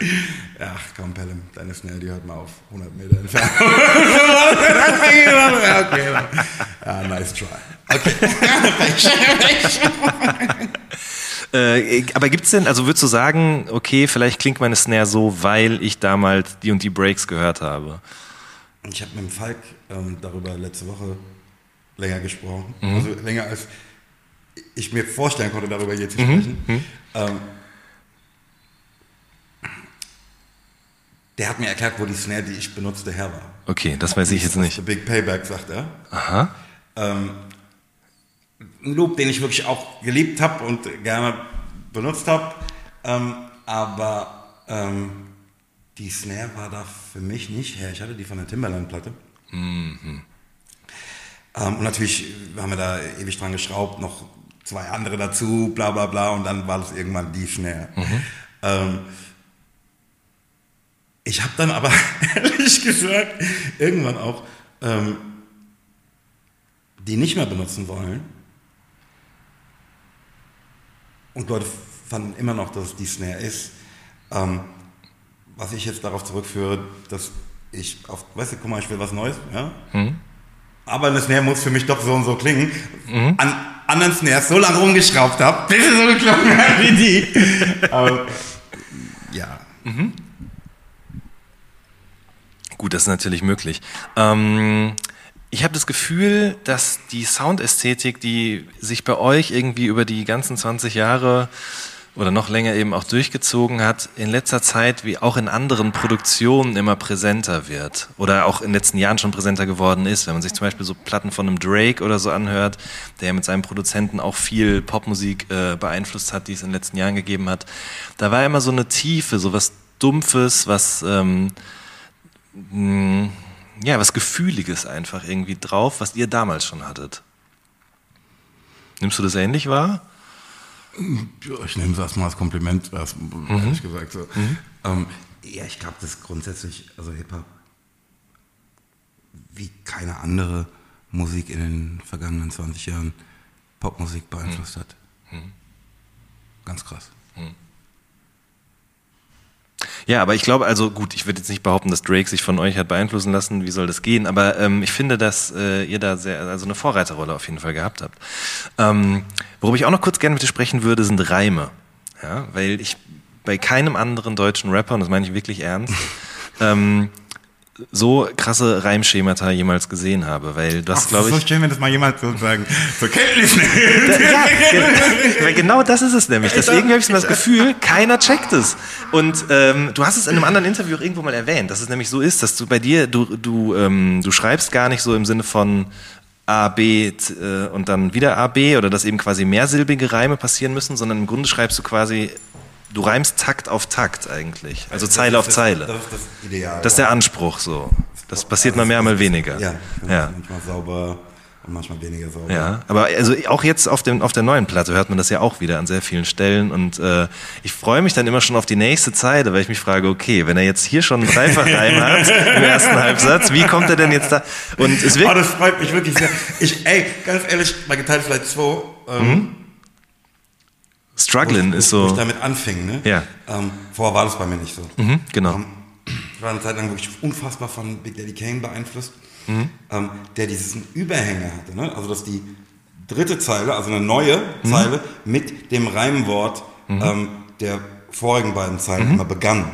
<laughs> Ach komm, Pelham, deine Snell, die hört mal auf 100 Meter Entfernung. <laughs> ja, okay. Ja, nice try. Äh, aber gibt's denn, also würdest du sagen, okay, vielleicht klingt meine Snare so, weil ich damals die und die Breaks gehört habe? Ich habe mit dem Falk ähm, darüber letzte Woche länger gesprochen. Also länger als ich mir vorstellen konnte, darüber hier zu sprechen. Ähm, der hat mir erklärt, wo die Snare, die ich benutzte, her war. Okay, das weiß ich jetzt The nicht. Big Payback, sagt er. Aha. Ähm, ein Loop, den ich wirklich auch geliebt habe und gerne benutzt habe. Ähm, aber ähm, die Snare war da für mich nicht her. Ich hatte die von der Timberland-Platte. Ähm, und natürlich haben wir da ewig dran geschraubt, noch zwei andere dazu, bla bla bla. Und dann war das irgendwann die Snare. Ähm, ich habe dann aber <laughs> ehrlich gesagt irgendwann auch ähm, die nicht mehr benutzen wollen. Und Leute fanden immer noch, dass es die Snare ist. Ähm, was ich jetzt darauf zurückführe, dass ich auf, weißt du, guck mal, ich will was Neues, ja? Aber eine Snare muss für mich doch so und so klingen. An anderen Snares so lange rumgeschraubt habe, bis sie so geklungen hat wie die. Aber, ja. Gut, das ist natürlich möglich. Ähm, ich habe das Gefühl, dass die Soundästhetik, die sich bei euch irgendwie über die ganzen 20 Jahre oder noch länger eben auch durchgezogen hat, in letzter Zeit wie auch in anderen Produktionen immer präsenter wird oder auch in den letzten Jahren schon präsenter geworden ist. Wenn man sich zum Beispiel so Platten von einem Drake oder so anhört, der mit seinem Produzenten auch viel Popmusik äh, beeinflusst hat, die es in den letzten Jahren gegeben hat, da war immer so eine Tiefe, so was Dumpfes, was ähm, mh, ja, was Gefühliges einfach irgendwie drauf, was ihr damals schon hattet. Nimmst du das ähnlich wahr? Ich nehme es erstmal als Kompliment, erst, ehrlich gesagt. So. Ähm, ja, ich glaube, das grundsätzlich, also Hip-Hop, wie keine andere Musik in den vergangenen 20 Jahren Popmusik beeinflusst hat. Ganz krass. Ja, aber ich glaube, also gut, ich würde jetzt nicht behaupten, dass Drake sich von euch hat beeinflussen lassen, wie soll das gehen, aber ähm, ich finde, dass äh, ihr da sehr, also eine Vorreiterrolle auf jeden Fall gehabt habt. Ähm, worüber ich auch noch kurz gerne mit dir sprechen würde, sind Reime. Ja, weil ich bei keinem anderen deutschen Rapper, und das meine ich wirklich ernst, <laughs> ähm, so krasse Reimschemata jemals gesehen habe, weil das, glaube ich. so schön, wenn das mal jemand sozusagen zur Kenntnis nimmt. Ja, ge- weil genau das ist es nämlich. Deswegen habe ich so das Gefühl, keiner checkt es. Und ähm, du hast es in einem anderen Interview auch irgendwo mal erwähnt, dass es nämlich so ist, dass du bei dir, du, du, ähm, du schreibst gar nicht so im Sinne von A, B äh, und dann wieder A, B oder dass eben quasi mehrsilbige Reime passieren müssen, sondern im Grunde schreibst du quasi, du reimst Takt auf Takt eigentlich. Also Zeile auf Zeile. Das ist das Ideal. Das ist der Anspruch so. Das passiert mal mehr, mal weniger. Ja, Ja. manchmal sauber und manchmal weniger sauber. Ja, aber also auch jetzt auf, dem, auf der neuen Platte hört man das ja auch wieder an sehr vielen Stellen und äh, ich freue mich dann immer schon auf die nächste Zeile, weil ich mich frage, okay, wenn er jetzt hier schon einen Dreifachreim hat <laughs> im ersten Halbsatz, wie kommt er denn jetzt da? Und es Oh, wirkt, das freut mich wirklich sehr. Ich, ey, ganz ehrlich, bei Geteilt vielleicht 2, ähm, Struggling ist wo ich so, damit anfing, ne? Ja. Ähm, vorher war das bei mir nicht so. mhm, genau. Ich war eine Zeit lang wirklich unfassbar von Big Daddy Kane beeinflusst. ähm, der diesen Überhänger hatte. Ne? Also dass die dritte Zeile, also eine neue Zeile mit dem Reimwort ähm, der vorigen beiden Zeilen immer begann.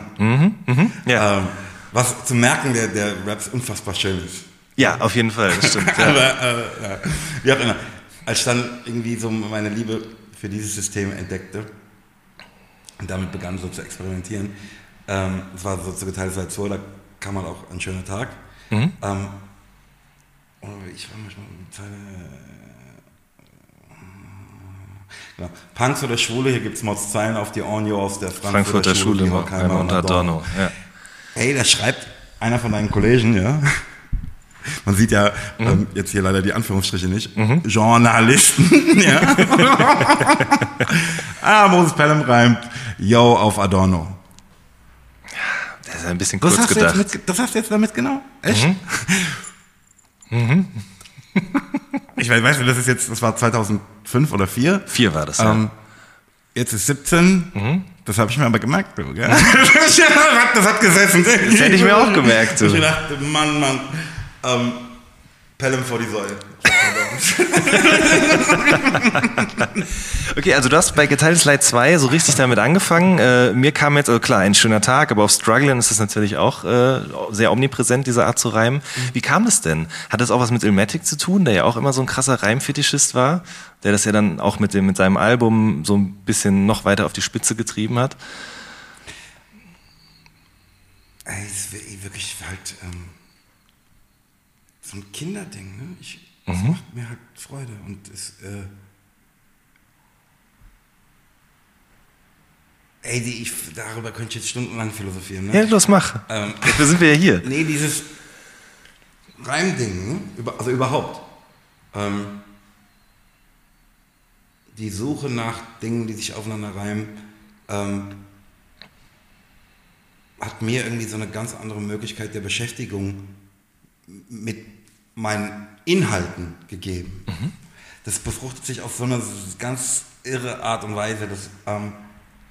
Ja. Ähm, was zu merken der, der Raps unfassbar schön ist. ja, auf jeden Fall, das stimmt. Ja. <laughs> Aber äh, ja, wie auch immer. Als ich dann irgendwie so meine Liebe für dieses System entdeckte und damit begann so zu experimentieren, ähm, es war so zu geteiltes Leid 2, da kam halt auch ein schöner Tag. Mhm. Ähm, und ich war mit Zeile, äh, genau. Punks oder Schwule, hier gibt es Mods Zeilen auf die Ornio aus der Frankfurter, Frankfurter Schule, Schule Horkheimer unter Adorno. Ja. Ey, da schreibt einer von deinen Kollegen, ja. Man sieht ja ähm, jetzt hier leider die Anführungsstriche nicht. Journalisten, <laughs> ja. <laughs> ah, Moses Pelham reimt, yo, auf Adorno. Das ist ein bisschen Das kurz jetzt gedacht. mit, das hast du jetzt damit genau? Echt? <laughs> Ich weiß, weißt du, das ist jetzt, das war 2005 oder 2004. Vier war das, ja. Ähm, jetzt ist 17. Das habe ich mir aber gemerkt, du, gell? das, hat, das gesessen. Das hätte ich mir auch gemerkt, du. Ich dachte, Mann, Mann. Ähm, Pelham vor die Säule. Okay, also du hast bei Geteiltes Leid 2 so richtig damit angefangen. Äh, mir kam jetzt, also klar, ein schöner Tag, aber auf Struggling ist das natürlich auch äh, sehr omnipräsent, diese Art zu reimen. Wie kam das denn? Hat das auch was mit Ilmatic zu tun, der ja auch immer so ein krasser Reimfetischist war, der das ja dann auch mit, dem, mit seinem Album so ein bisschen noch weiter auf die Spitze getrieben hat? Das ist wirklich- wirklich halt ähm, so ein Kinderding, ne? Ich, das macht mir halt Freude und es, äh, Ey, die, ich, darüber könnte ich jetzt stundenlang philosophieren, ne? Ja, los, mach. Ähm, <laughs> Dafür sind wir ja hier. Nee, dieses Reimding, ne? Über, also überhaupt. Ähm, die Suche nach Dingen, die sich aufeinander reimen, ähm, hat mir irgendwie so eine ganz andere Möglichkeit der Beschäftigung mit meinen Inhalten gegeben. Das befruchtet sich auf so eine ganz irre Art und Weise, das ähm,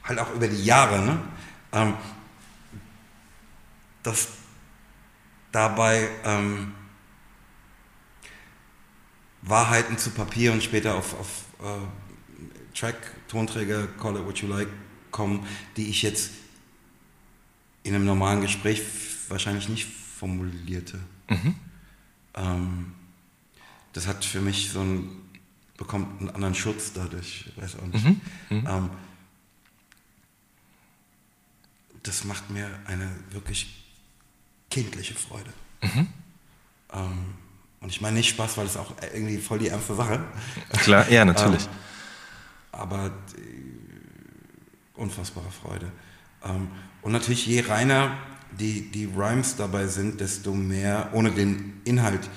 halt auch über die Jahre, ne? ähm, dass dabei ähm, Wahrheiten zu Papier und später auf, auf äh, Track, Tonträger, call it what you like, kommen, die ich jetzt in einem normalen Gespräch wahrscheinlich nicht formulierte. Ähm, das hat für mich so ein, bekommt einen anderen Schutz dadurch, ich weiß auch nicht. Ähm, das macht mir eine wirklich kindliche Freude. Ähm, und ich meine nicht Spaß, weil es auch irgendwie voll die ernste Sache. Klar, ja, natürlich. Ähm, aber die, unfassbare Freude. Ähm, und natürlich, je reiner die, die Rhymes dabei sind, desto mehr, ohne den Inhalt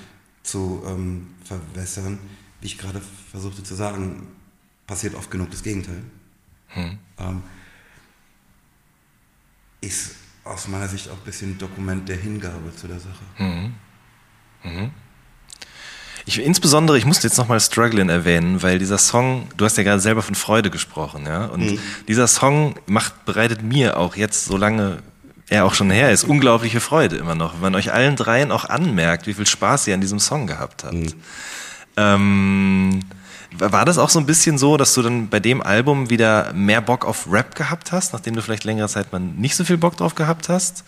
zu ähm, verwässern, wie ich gerade versuchte zu sagen, passiert oft genug das Gegenteil. Ähm, ist aus meiner Sicht auch ein bisschen Dokument der Hingabe zu der Sache. Ich, insbesondere, ich musste jetzt nochmal Struggling erwähnen, weil dieser Song, du hast ja gerade selber von Freude gesprochen, ja, und dieser Song macht, bereitet mir auch jetzt, solange er auch schon her ist, unglaubliche Freude immer noch, wenn man euch allen dreien auch anmerkt, wie viel Spaß ihr an diesem Song gehabt habt. Ähm, war das auch so ein bisschen so, dass du dann bei dem Album wieder mehr Bock auf Rap gehabt hast, nachdem du vielleicht längere Zeit mal nicht so viel Bock drauf gehabt hast?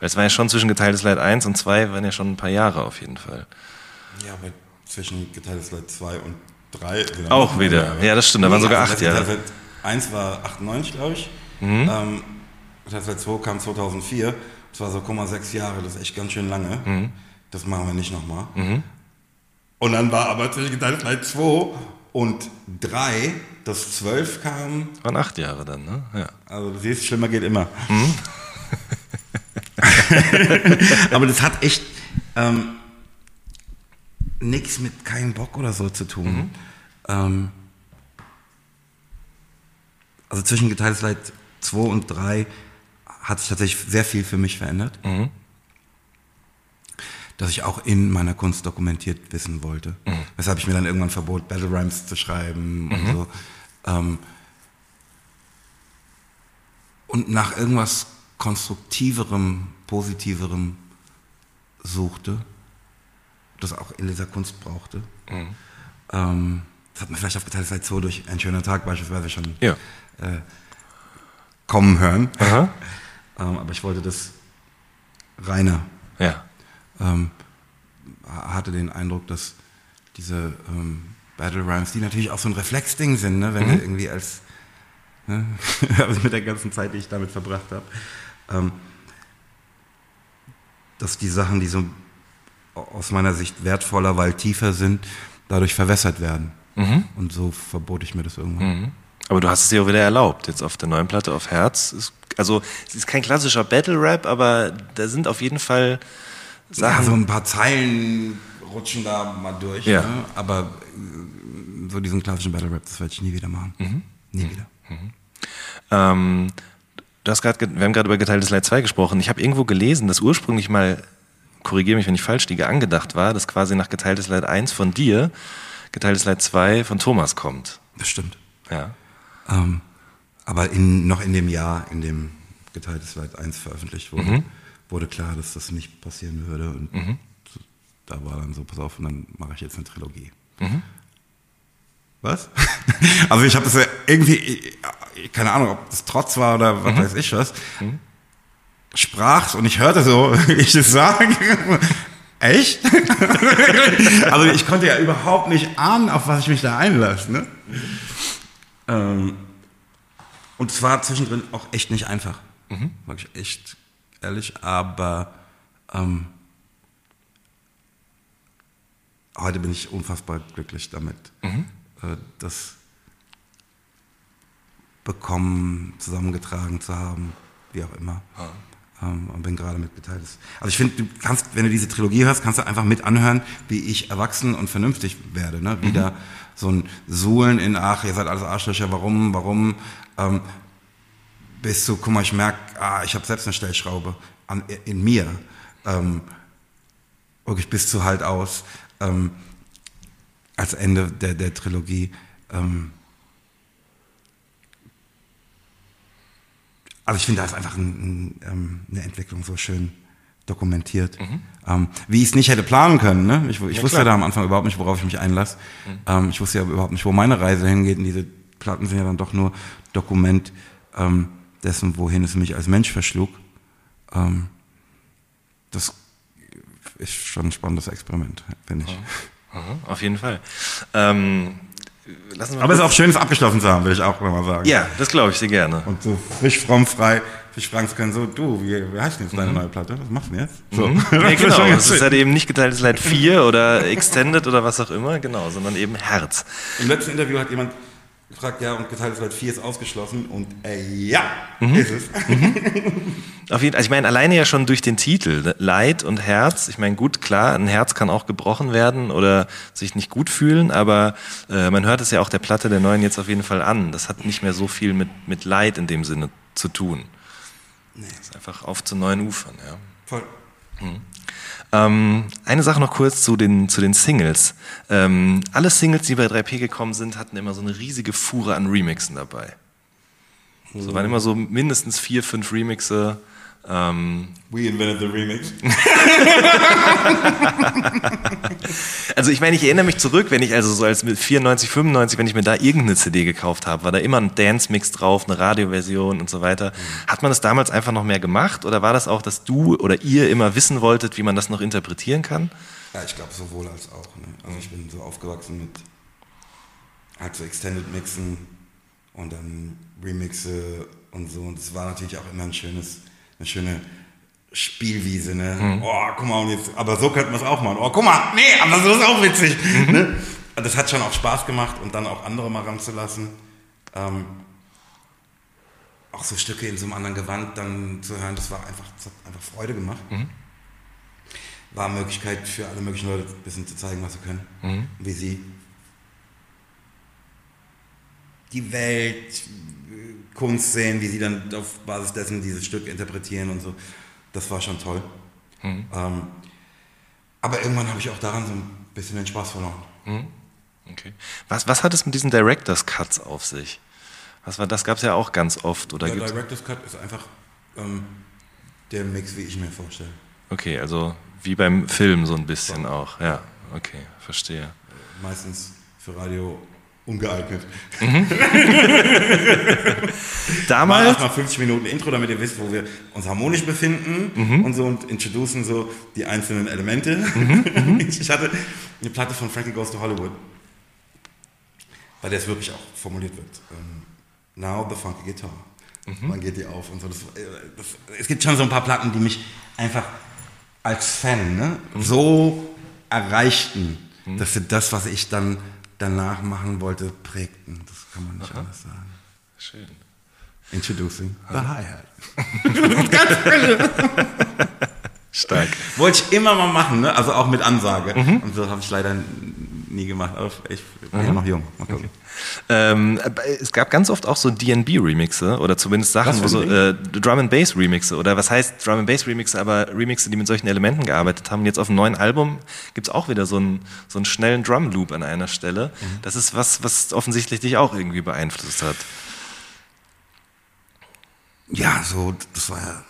Weil es war ja schon zwischen Geteiltes Leid 1 und 2, waren ja schon ein paar Jahre auf jeden Fall. Ja, aber zwischen geteiltes Leid 2 und 3. sind Auch wieder. Ja, das stimmt, da waren sogar acht Jahre. Mhm. Geteiltes Leid 1 war 98, glaube ich. Ähm, Leid 2 kam 2004. Das war so, guck mal, sechs Jahre, das ist echt ganz schön lange. Mhm. Das machen wir nicht nochmal. Und dann war aber zwischen geteiltes Leid 2 und 3, das 12 kam, Waren acht Jahre dann, ne? Ja. also du siehst, schlimmer geht immer. Mhm. <laughs> Aber das hat echt ähm, nichts mit keinem Bock oder so zu tun. Mhm. Ähm, also zwischen Geteiltes Leid 2 und 3 hat sich tatsächlich sehr viel für mich verändert. Mhm. Dass ich auch in meiner Kunst dokumentiert wissen wollte. Mhm. Weshalb ich mir dann irgendwann verbot, Battle Rhymes zu schreiben und Mhm. so. Ähm, und nach irgendwas Konstruktiverem, Positiverem suchte. das auch in dieser Kunst brauchte. Ähm, das hat man vielleicht auf geteiltes Leid 2 durch Ein schöner Tag beispielsweise schon Ja. kommen hören. Aha. <laughs> Ähm, aber ich wollte das reiner. Ja. Ähm, ha- hatte den Eindruck, dass diese ähm, Battle Rhymes, die natürlich auch so ein Reflexding sind, ne? wenn du irgendwie als ne? <laughs> also mit der ganzen Zeit, die ich damit verbracht habe, ähm, dass die Sachen, die so aus meiner Sicht wertvoller, weil tiefer sind, dadurch verwässert werden. Und so verbot ich mir das irgendwann. Aber du hast es dir auch wieder erlaubt, jetzt auf der neuen Platte auf Herz. Ist, also, es ist kein klassischer Battle-Rap, aber da sind auf jeden Fall Ja, Sachen. so ein paar Zeilen rutschen da mal durch. Ja. Ne? Aber äh, so diesen klassischen Battle Rap, das werde ich nie wieder machen. Mhm. Nie wieder. Ähm, du hast gerade, wir haben gerade über geteiltes Leid 2 gesprochen. Ich habe irgendwo gelesen, dass ursprünglich mal, korrigiere mich, wenn ich falsch liege, angedacht war, dass quasi nach geteiltes Leid 1 von dir, geteiltes Leid 2 von Thomas kommt. Das stimmt. Ja. Ähm, aber in, noch in dem Jahr, in dem geteiltes Leid 1 veröffentlicht wurde, Mhm. wurde klar, dass das nicht passieren würde. Und so, da war dann so, pass auf, und dann mache ich jetzt eine Trilogie. Mhm. Was? <laughs> also ich habe das ja irgendwie, keine Ahnung, ob das Trotz war oder Mhm. was weiß ich was, sprach's und ich hörte so, <laughs> wie ich das sage. <laughs> Echt? also ich konnte ja überhaupt nicht ahnen, auf was ich mich da einlasse. Ne? Ähm, und es war zwischendrin auch echt nicht einfach. Wirklich echt ehrlich, aber ähm, heute bin ich unfassbar glücklich damit, äh, das bekommen, zusammengetragen zu haben, wie auch immer. Ähm, und bin gerade mitgeteilt. Also ich finde, du kannst, wenn du diese Trilogie hörst, kannst du einfach mit anhören, wie ich erwachsen und vernünftig werde. Ne? Wieder so ein Suhlen in, ach, ihr seid alles Arschlöcher, warum, warum, ähm, bis zu, guck mal, ich merke, ah, ich habe selbst eine Stellschraube an, in mir. Ähm, wirklich bis zu halt aus, ähm, als Ende der, der Trilogie. Ähm, also ich finde, da ist einfach ein, ein, ähm, eine Entwicklung so schön dokumentiert. Ähm, wie ich es nicht hätte planen können. Ne? Ich, ich wusste ja da am Anfang überhaupt nicht, worauf ich mich einlasse. Ähm, ich wusste ja überhaupt nicht, wo meine Reise hingeht. Und diese Platten sind ja dann doch nur Dokument ähm, dessen, wohin es mich als Mensch verschlug. Ähm, das ist schon ein spannendes Experiment, finde ich. Mhm, auf jeden Fall. Ähm, Aber es ist auch schön, es abgeschlossen zu haben, will ich auch nochmal sagen. Ja, das glaube ich sehr gerne. Und so frisch, fromm, frei, frisch fragen zu können, so, du, wie, wie heißt denn jetzt deine neue Platte? Was machst du denn jetzt? So. Ja, <laughs> Das ist genau. schon Es ist halt eben nicht geteiltes Leid 4 oder Extended oder was auch immer, genau, sondern eben Herz. Im letzten Interview hat jemand gefragt, ja, und geteiltes Leid 4 ist ausgeschlossen und äh, ja, ist es. Auf jeden, also ich meine, alleine ja schon durch den Titel, Leid und Herz. Ich meine, gut, klar, ein Herz kann auch gebrochen werden oder sich nicht gut fühlen, aber äh, man hört es ja auch der Platte der neuen jetzt auf jeden Fall an. Das hat nicht mehr so viel mit, mit Leid in dem Sinne zu tun. Nee. Das ist einfach auf zu neuen Ufern, ja. Voll. Ähm, eine Sache noch kurz zu den, zu den Singles. Ähm, alle Singles, die bei 3P gekommen sind, hatten immer so eine riesige Fuhre an Remixen dabei. So waren immer so mindestens vier, fünf Remixe. Ähm, We invented the remix. <laughs> also ich meine, ich erinnere mich zurück, wenn ich also so als mit 94, 95, wenn ich mir da irgendeine CD gekauft habe, war da immer ein Dance-Mix drauf, eine Radioversion und so weiter. Hat man das damals einfach noch mehr gemacht oder war das auch, dass du oder ihr immer wissen wolltet, wie man das noch interpretieren kann? Ja, ich glaube sowohl als auch. Ne? Also ich bin so aufgewachsen mit halt so Extended Mixen und dann Remixe und so. Und es war natürlich auch immer ein schönes, eine schöne Spielwiese, ne? Oh, guck mal, und jetzt, aber so könnte man es auch machen. Oh, guck mal, nee, aber so ist auch witzig. Ne? Und das hat schon auch Spaß gemacht und dann auch andere mal ranzulassen. Ähm, auch so Stücke in so einem anderen Gewand dann zu hören, das war einfach, das hat einfach Freude gemacht war eine Möglichkeit für alle möglichen Leute ein bisschen zu zeigen, was sie können. Mhm. Wie sie die Welt, Kunst sehen, wie sie dann auf Basis dessen dieses Stück interpretieren und so. Das war schon toll. Mhm. Ähm, aber irgendwann habe ich auch daran so ein bisschen den Spaß verloren. Okay. Was, was hat es mit diesen Director's Cuts auf sich? Was war das? Gab es ja auch ganz oft. Oder Der gibt's, Director's Cut ist einfach ähm, der Mix, wie ich mir vorstelle. okay, also wie beim Film so ein bisschen auch, ja. okay, verstehe. Meistens für Radio ungeeignet. <laughs> Mal Damals, erstmal 50 Minuten Intro, damit ihr wisst, wo wir uns harmonisch befinden und so und introducen so die einzelnen Elemente. <laughs> ich hatte eine Platte von Frankie Goes to Hollywood, bei der es wirklich auch formuliert wird. Ähm, Now the funky guitar. Wann geht die auf und so. Das, äh, das, es gibt schon so ein paar Platten, die mich einfach als Fan ne, so erreichten, dass sie das, was ich dann danach machen wollte, prägten. Das kann man nicht anders sagen. schön. Introducing the Hi-Hat. <laughs> Stark. Wollte ich immer mal machen, ne? also auch mit Ansage. Und so habe ich leider nie gemacht. Aber ich bin ja noch jung. Mal gucken. Ähm, aber es gab ganz oft auch so DB-Remixe oder zumindest Sachen, wo so äh, Drum and Bass Remixe oder was heißt Drum and Bass Remixe, aber Remixe, die mit solchen Elementen gearbeitet haben. Jetzt auf dem neuen Album gibt es auch wieder so einen, so einen schnellen Drum Loop an einer Stelle. Das ist was, was offensichtlich dich auch irgendwie beeinflusst hat. Ja, so, das war ja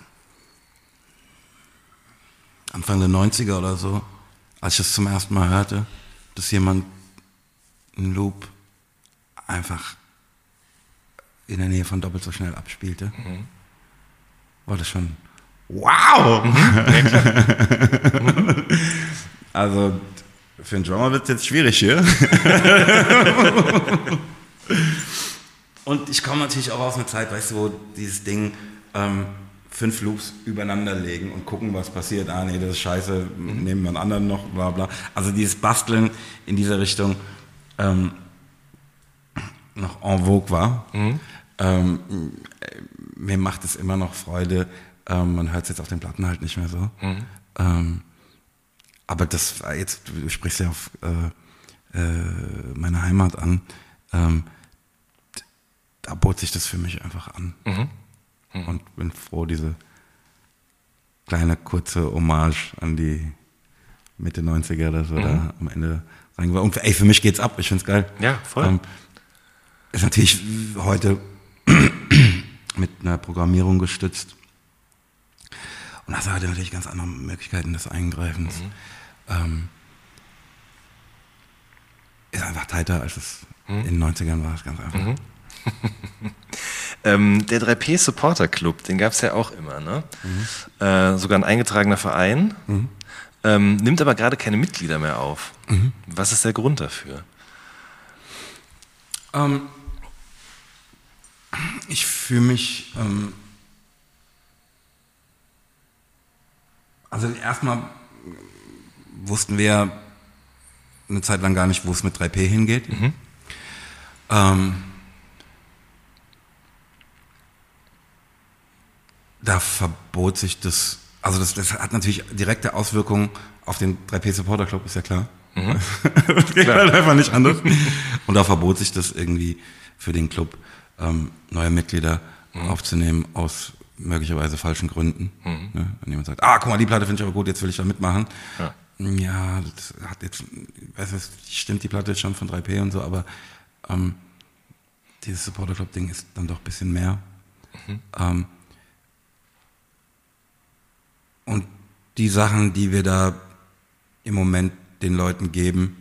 Anfang der 90er oder so, als ich das zum ersten Mal hörte, dass jemand einen Loop einfach in der Nähe von doppelt so schnell abspielte. War das schon wow! <laughs> also für einen Drummer wird es jetzt schwierig hier. <laughs> Und ich komme natürlich auch aus einer Zeit, weißt du, wo dieses Ding ähm, fünf Loops übereinander legen und gucken, was passiert. Ah, nee, das ist scheiße, nehmen wir einen anderen noch, bla bla. Also dieses Basteln in dieser Richtung ähm, noch en vogue war. Ähm, äh, mir macht es immer noch Freude. Ähm, man hört es jetzt auf den Platten halt nicht mehr so. Ähm, aber das jetzt, du sprichst ja auf äh, äh, meine Heimat an. Ähm, da bot sich das für mich einfach an. Und bin froh, diese kleine kurze Hommage an die Mitte 90er, dass wir da am Ende reingeworfen. Und ey, für mich geht's ab, ich find's geil. Ja, voll. Ähm, ist natürlich heute <clears throat> mit einer Programmierung gestützt. Und hast heute natürlich ganz andere Möglichkeiten des Eingreifens. Ähm, ist einfach tighter, als es in den 90ern war, ist ganz einfach. <laughs> Ähm, der 3P Supporter Club, den gab es ja auch immer, ne? Äh, sogar ein eingetragener Verein. Ähm, nimmt aber gerade keine Mitglieder mehr auf. Was ist der Grund dafür? Ähm, ich fühle mich. Ähm, also erstmal wussten wir eine Zeit lang gar nicht, wo es mit 3P hingeht. Ähm, da verbot sich das. Also das, das hat natürlich direkte Auswirkungen auf den 3P Supporter Club, ist ja klar. das <laughs> geht halt einfach nicht anders. Und da verbot sich das irgendwie für den Club, ähm, neue Mitglieder aufzunehmen aus möglicherweise falschen Gründen. Ne? Wenn jemand sagt, ah, guck mal, die Platte finde ich aber gut, jetzt will ich da mitmachen. Ja. Ja, das hat jetzt, weiß nicht, stimmt die Platte jetzt schon von 3P und so, aber ähm, dieses Supporter Club Ding ist dann doch ein bisschen mehr. Ähm, und die Sachen, die wir da im Moment den Leuten geben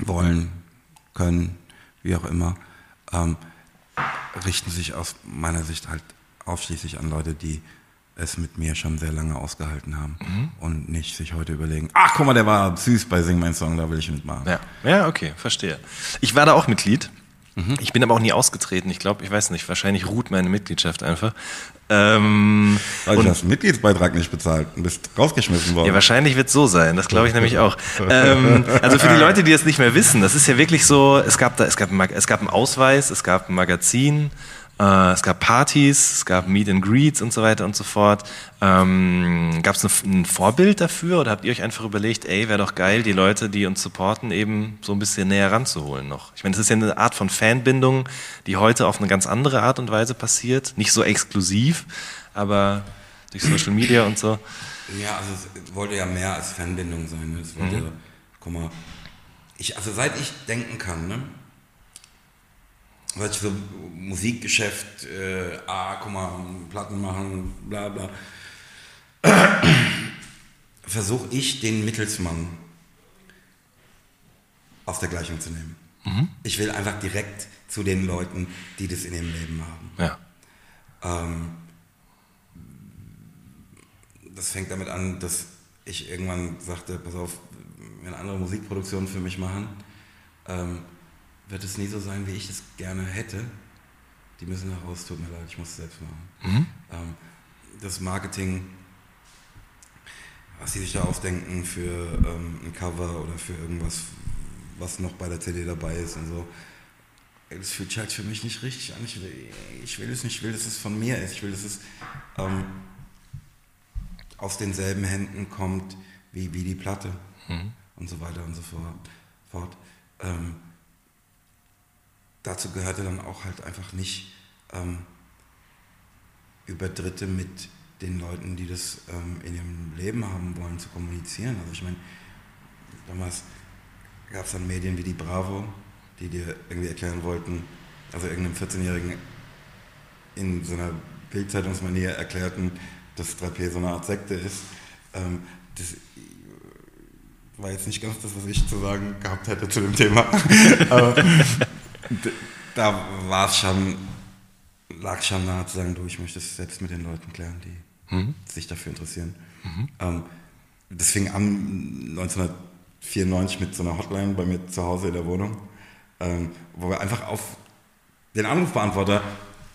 wollen, können, wie auch immer, ähm, richten sich aus meiner Sicht halt ausschließlich an Leute, die es mit mir schon sehr lange ausgehalten haben und nicht sich heute überlegen, ach guck mal, der war süß bei Sing mein Song, da will ich mitmachen. Ja, ja okay, verstehe. Ich war da auch Mitglied. Ich bin aber auch nie ausgetreten. Ich glaube, ich weiß nicht, wahrscheinlich ruht meine Mitgliedschaft einfach. Ähm, Weil du hast einen Mitgliedsbeitrag nicht bezahlt und bist rausgeschmissen worden. Ja, wahrscheinlich wird es so sein. Das glaube ich nämlich auch. Ähm, also für die Leute, die es nicht mehr wissen, das ist ja wirklich so, es gab da, es gab, ein es gab einen Ausweis, es gab ein Magazin, es gab Partys, es gab Meet and Greets und so weiter und so fort. Ähm, gab es ein Vorbild dafür oder habt ihr euch einfach überlegt, ey, wäre doch geil, die Leute, die uns supporten, eben so ein bisschen näher ranzuholen noch? Ich meine, das ist ja eine Art von Fanbindung, die heute auf eine ganz andere Art und Weise passiert. Nicht so exklusiv, aber durch Social Media und so. Ja, also es wollte ja mehr als Fanbindung sein. Ne? Es wollte, Mhm. guck mal, ich, also seit ich denken kann, ne? Ich so Musikgeschäft, äh, ah, guck mal, Platten machen, bla bla, <clears throat> versuche ich den Mittelsmann aus der Gleichung zu nehmen. Ich will einfach direkt zu den Leuten, die das in ihrem Leben haben. Ja. Ähm, das fängt damit an, dass ich irgendwann sagte, pass auf, wenn andere Musikproduktionen für mich machen, ähm, wird es nie so sein, wie ich es gerne hätte. Die müssen nach raus, tut mir leid, ich muss es selbst machen. Ähm, das Marketing, was sie sich da ausdenken für ähm, ein Cover oder für irgendwas, was noch bei der CD dabei ist und so, das fühlt sich halt für mich nicht richtig an. Ich will, ich will es nicht, ich will, dass es von mir ist. Ich will, dass es ähm, aus denselben Händen kommt wie, wie die Platte und so weiter und so fort. fort. Ähm, dazu gehörte dann auch halt einfach nicht ähm, über Dritte mit den Leuten, die das ähm, in ihrem Leben haben wollen, zu kommunizieren. Also ich meine, damals gab es dann Medien wie die Bravo, die dir irgendwie erklären wollten, also irgendeinem 14-Jährigen in so einer Bildzeitungsmanier erklärten, dass 3P so eine Art Sekte ist. Ähm, das war jetzt nicht ganz das, was ich zu sagen gehabt hätte zu dem Thema. <laughs> Aber da war es schon, lag schon nahe zu sagen, du, ich möchte es selbst mit den Leuten klären, die sich dafür interessieren. Ähm, das fing an 1994 mit so einer Hotline bei mir zu Hause in der Wohnung, ähm, wo wir einfach auf den Anrufbeantworter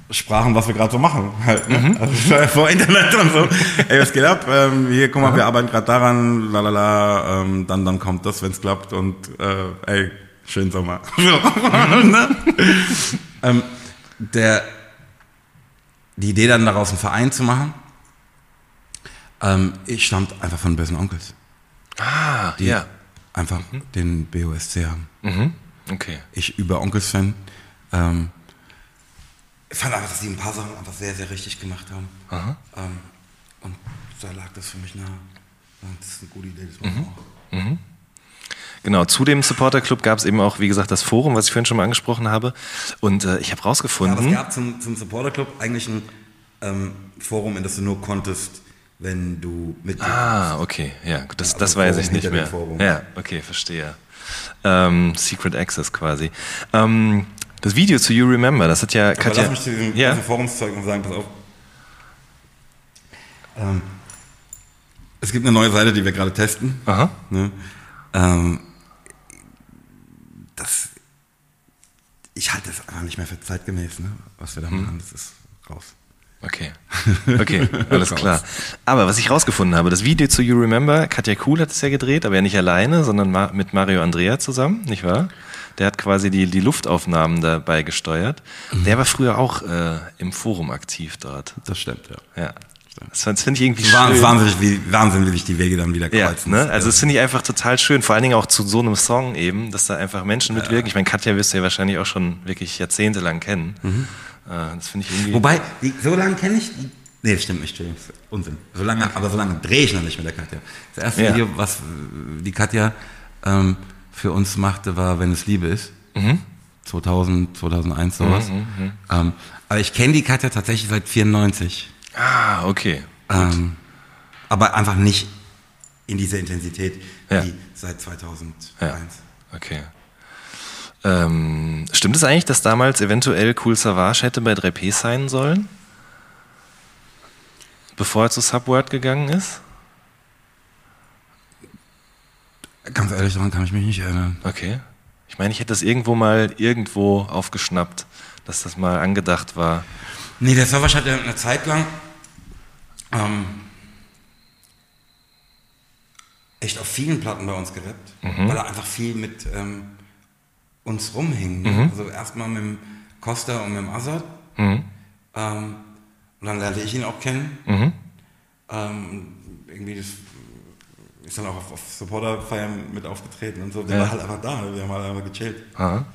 sprachen, was wir gerade so machen. <laughs> Halt, ne? Also war ja vor Internet und so. <laughs> Ey, was geht ab? Ähm, hier, guck mal, wir arbeiten gerade daran, lalala, ähm, dann, dann kommt das, wenn es klappt und äh, ey, schönen Sommer. <laughs> So, ne? ähm, der, die Idee dann daraus einen Verein zu machen, ähm, ich stammt einfach von Bösen Onkels, Ah, die ja. einfach den BOSC haben. Mhm. Okay. ich über Onkels-Fan. Ähm, ich fand einfach, dass die ein paar Sachen einfach sehr, sehr richtig gemacht haben. Aha. Ähm, und da lag das für mich nahe. Das ist eine gute Idee, das machen wir auch. Genau, zu dem Supporter Club gab es eben auch, wie gesagt, das Forum, was ich vorhin schon mal angesprochen habe. Und äh, ich habe Ja, aber es rausgefunden. gab zum, zum Supporter Club eigentlich ein ähm, Forum, in das du nur konntest, wenn du mit ah, okay, ja, gut, das, Also das weiß ich nicht mehr. Ja, okay, verstehe. Ähm, Secret Access quasi. Ähm, das Video zu You Remember, das hat ja Aber Katja. lass mich zu diesem ja, Forumszeug noch sagen, pass auf. Ähm, es gibt eine neue Seite, die wir gerade testen. aha. Ne? Ähm, das, ich halte das einfach nicht mehr für zeitgemäß, ne? was wir da Hm. machen. Das ist raus. Okay. <laughs> Okay, alles klar. Aber was ich rausgefunden habe, das Video zu You Remember, Katja Kuhl hat es ja gedreht, aber ja nicht alleine, sondern mit Mario Andrea zusammen, nicht wahr? Der hat quasi die, die Luftaufnahmen dabei gesteuert. Der war früher auch äh, im Forum aktiv dort. Das stimmt, ja. Ja. Das, finde ich irgendwie Wahnsinn, schön. wahnsinnig, wie, Wahnsinn, wie sich die Wege dann wieder Ja, kreuzen. ne? also das finde ich einfach total schön, vor allen Dingen auch zu so einem Song eben, dass da einfach Menschen mitwirken. Ich meine, Katja wirst du ja wahrscheinlich auch schon wirklich jahrzehntelang kennen. Äh, das finde ich irgendwie... Wobei, die, so lange kenne ich die. Nee, das stimmt nicht, ist Unsinn. So lange, aber so lange drehe ich noch nicht mit der Katja. Das erste Ja. Video, was die Katja ähm, für uns machte, war Wenn es Liebe ist. 2000, 2001, sowas. Ähm, aber ich kenne die Katja tatsächlich seit 94. ah, okay. Ähm, aber einfach nicht in dieser Intensität Ja. wie seit 2001. Ja. Okay. Ähm, stimmt es eigentlich, dass damals eventuell Cool Savage hätte bei 3P sein sollen? Bevor er zu Subword gegangen ist? Ganz ehrlich, daran kann ich mich nicht erinnern. Okay. Ich meine, ich hätte das irgendwo mal irgendwo aufgeschnappt, dass das mal angedacht war. Nee, der Savage hat ja eine Zeit lang ähm, echt auf vielen Platten bei uns gerappt, weil er einfach viel mit ähm, uns rumhing. ne? Also erstmal mit dem Costa und mit dem Azad. Ähm, und dann lernte ich ihn auch kennen. Ähm, irgendwie das ist dann auch auf, auf Supporter-Feiern mit aufgetreten und so. Der Ja. war halt einfach da, wir haben halt einfach gechillt. Aha.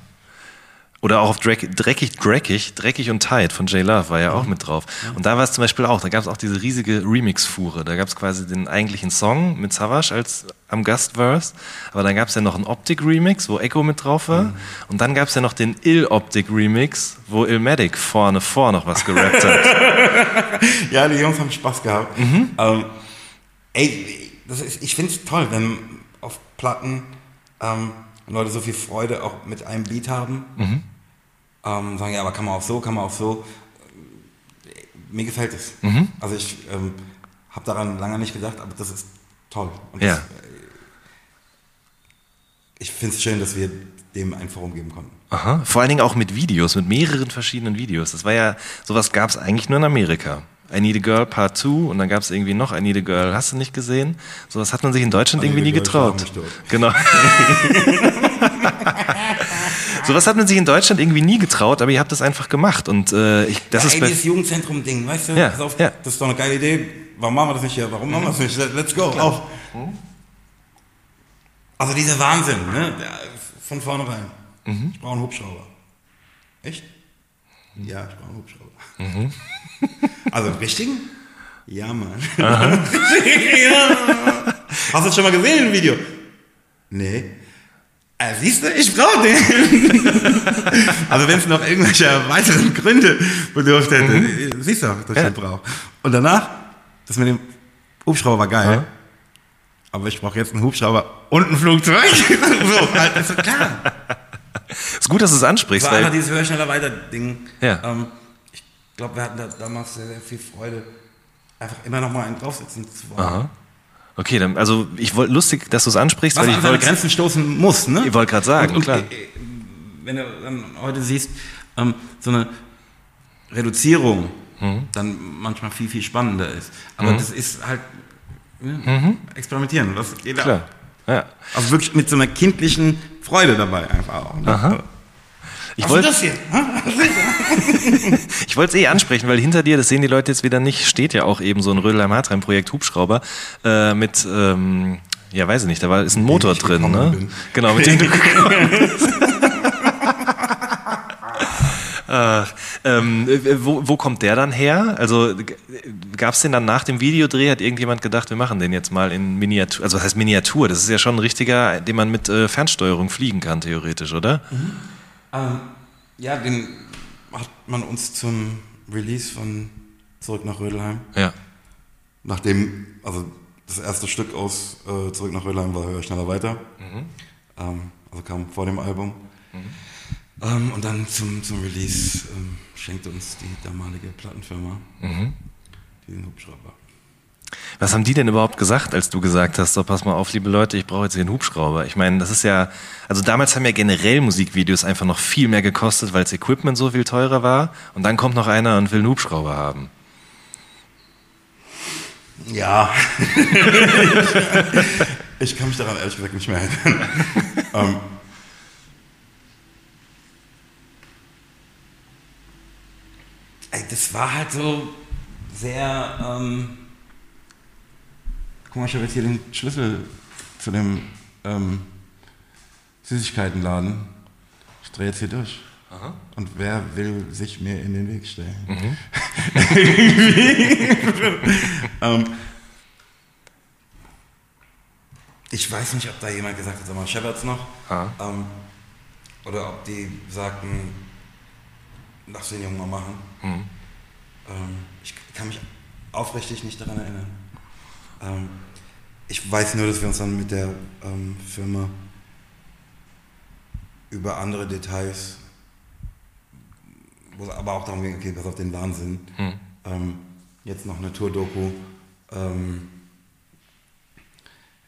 Oder auch auf Dreck, Dreckig, Dreckig, Dreckig und Tight von J Love war ja auch mit drauf. Und da war es zum Beispiel auch, da gab es auch diese riesige Remix-Fuhre. Da gab es quasi den eigentlichen Song mit Savage als am Gastverse. Aber dann gab es ja noch einen Optik-Remix, wo Echo mit drauf war. Und dann gab es ja noch den Ill-Optik-Remix, wo Illmatic vorne vor noch was gerappt hat. <laughs> Ja, die Jungs haben Spaß gehabt. Ähm, ey, das ist, ich finde es toll, wenn auf Platten ähm, Leute so viel Freude auch mit einem Beat haben. Mhm. Ähm, sagen, ja, aber kann man auch so, kann man auch so. Mir gefällt es. Mhm. Also ich ähm, habe daran lange nicht gedacht, aber das ist toll. Und Ja. das, äh, ich finde es schön, dass wir dem ein Forum geben konnten. Aha. Vor allen Dingen auch mit Videos, mit mehreren verschiedenen Videos. Das war ja, sowas gab es eigentlich nur in Amerika. I Need a Girl Part 2 und dann gab es irgendwie noch I Need a Girl, hast du nicht gesehen? Sowas hat man sich in Deutschland irgendwie nie Girl, getraut. Genau. <laughs> <laughs> Sowas hat man sich in Deutschland irgendwie nie getraut, aber ihr habt das einfach gemacht. Und äh, ich, das ja, ist ey, dieses Jugendzentrum-Ding, weißt du? Ja, auf, ja. Das ist doch eine geile Idee. Warum machen wir das nicht hier? Warum machen wir das nicht? Let- Let's go, auf. Also dieser Wahnsinn, ne? Von vornherein. Mhm. Ich brauche einen Hubschrauber. Echt? Ja, ich brauche einen Hubschrauber. <laughs> Also einen richtigen? Ja, Mann. <laughs> ja. Hast du das schon mal gesehen im Video? Nee. Äh, siehst du, ich brauche den. <laughs> also wenn es noch irgendwelche weiteren Gründe bedurft hätte, Mhm. siehst du, dass ich den brauche. Und danach, das mit dem Hubschrauber war geil. Ja. Aber ich brauche jetzt einen Hubschrauber und ein Flugzeug. <laughs> so, halt, ist doch klar. ist gut, dass du es ansprichst, war einfach weil dieses Höher, schneller, weiter Ding. Ja. Ähm, ich glaube, wir hatten da damals sehr, sehr viel Freude, einfach immer noch mal einen draufsetzen zu wollen. Aha. Okay, dann, also ich wollte lustig, dass du es ansprichst, Was weil ich wollte Grenzen stoßen muss, ne? Ich wollte gerade sagen, und, und, klar. äh, Wenn du dann heute siehst, ähm, so eine Reduzierung Mhm. dann manchmal viel, viel spannender ist. Aber das ist halt ne, experimentieren. Das geht Mhm. klar. Ja. Also wirklich mit so einer kindlichen Freude dabei einfach auch. Ne? Ich Was wollte ist das hier? <laughs> Ich wollte es eh ansprechen, weil hinter dir, das sehen die Leute jetzt wieder nicht, steht ja auch eben so ein Rödelheim-Hartheim-Projekt Hubschrauber äh, mit, ähm, ja weiß ich nicht, da war, ist ein Motor drin, ne? bin. Genau, mit dem du <laughs> ähm, äh, wo, wo kommt der dann her? Also gab es den dann nach dem Videodreh? Hat irgendjemand gedacht, wir machen den jetzt mal in Miniatur? Also was heißt Miniatur? Das ist ja schon ein richtiger, den man mit äh, Fernsteuerung fliegen kann, theoretisch, oder? Ähm, ja, den hat man uns zum Release von Zurück nach Rödelheim. Ja. Nachdem, also das erste Stück aus äh, Zurück nach Rödelheim war Höher, schneller, weiter. Ähm, also kam vor dem Album. Ähm, und dann zum, zum Release ähm, schenkte uns die damalige Plattenfirma diesen Hubschrauber. Was haben die denn überhaupt gesagt, als du gesagt hast, so pass mal auf, liebe Leute, ich brauche jetzt hier einen Hubschrauber? Ich meine, das ist ja, also damals haben ja generell Musikvideos einfach noch viel mehr gekostet, weil das Equipment so viel teurer war. Und dann kommt noch einer und will einen Hubschrauber haben. Ja. ich kann mich daran ehrlich gesagt nicht mehr erinnern. <laughs> ähm, ey, das war halt so sehr. Ähm, guck mal, ich habe jetzt hier den Schlüssel zu dem ähm, Süßigkeitenladen. Ich drehe jetzt hier durch. Und wer will sich mir in den Weg stellen? <laughs> ähm, ich weiß nicht, ob da jemand gesagt hat, sag mal, scheppert's noch? Ähm, oder ob die sagten, lass den Jungen mal machen. Ähm, ich kann mich aufrichtig nicht daran erinnern. Ähm, ich weiß nur, dass wir uns dann mit der ähm, Firma über andere Details, wo es aber auch darum ging, okay, pass auf den Wahnsinn. Ähm, jetzt noch eine Tour-Doku. Ähm,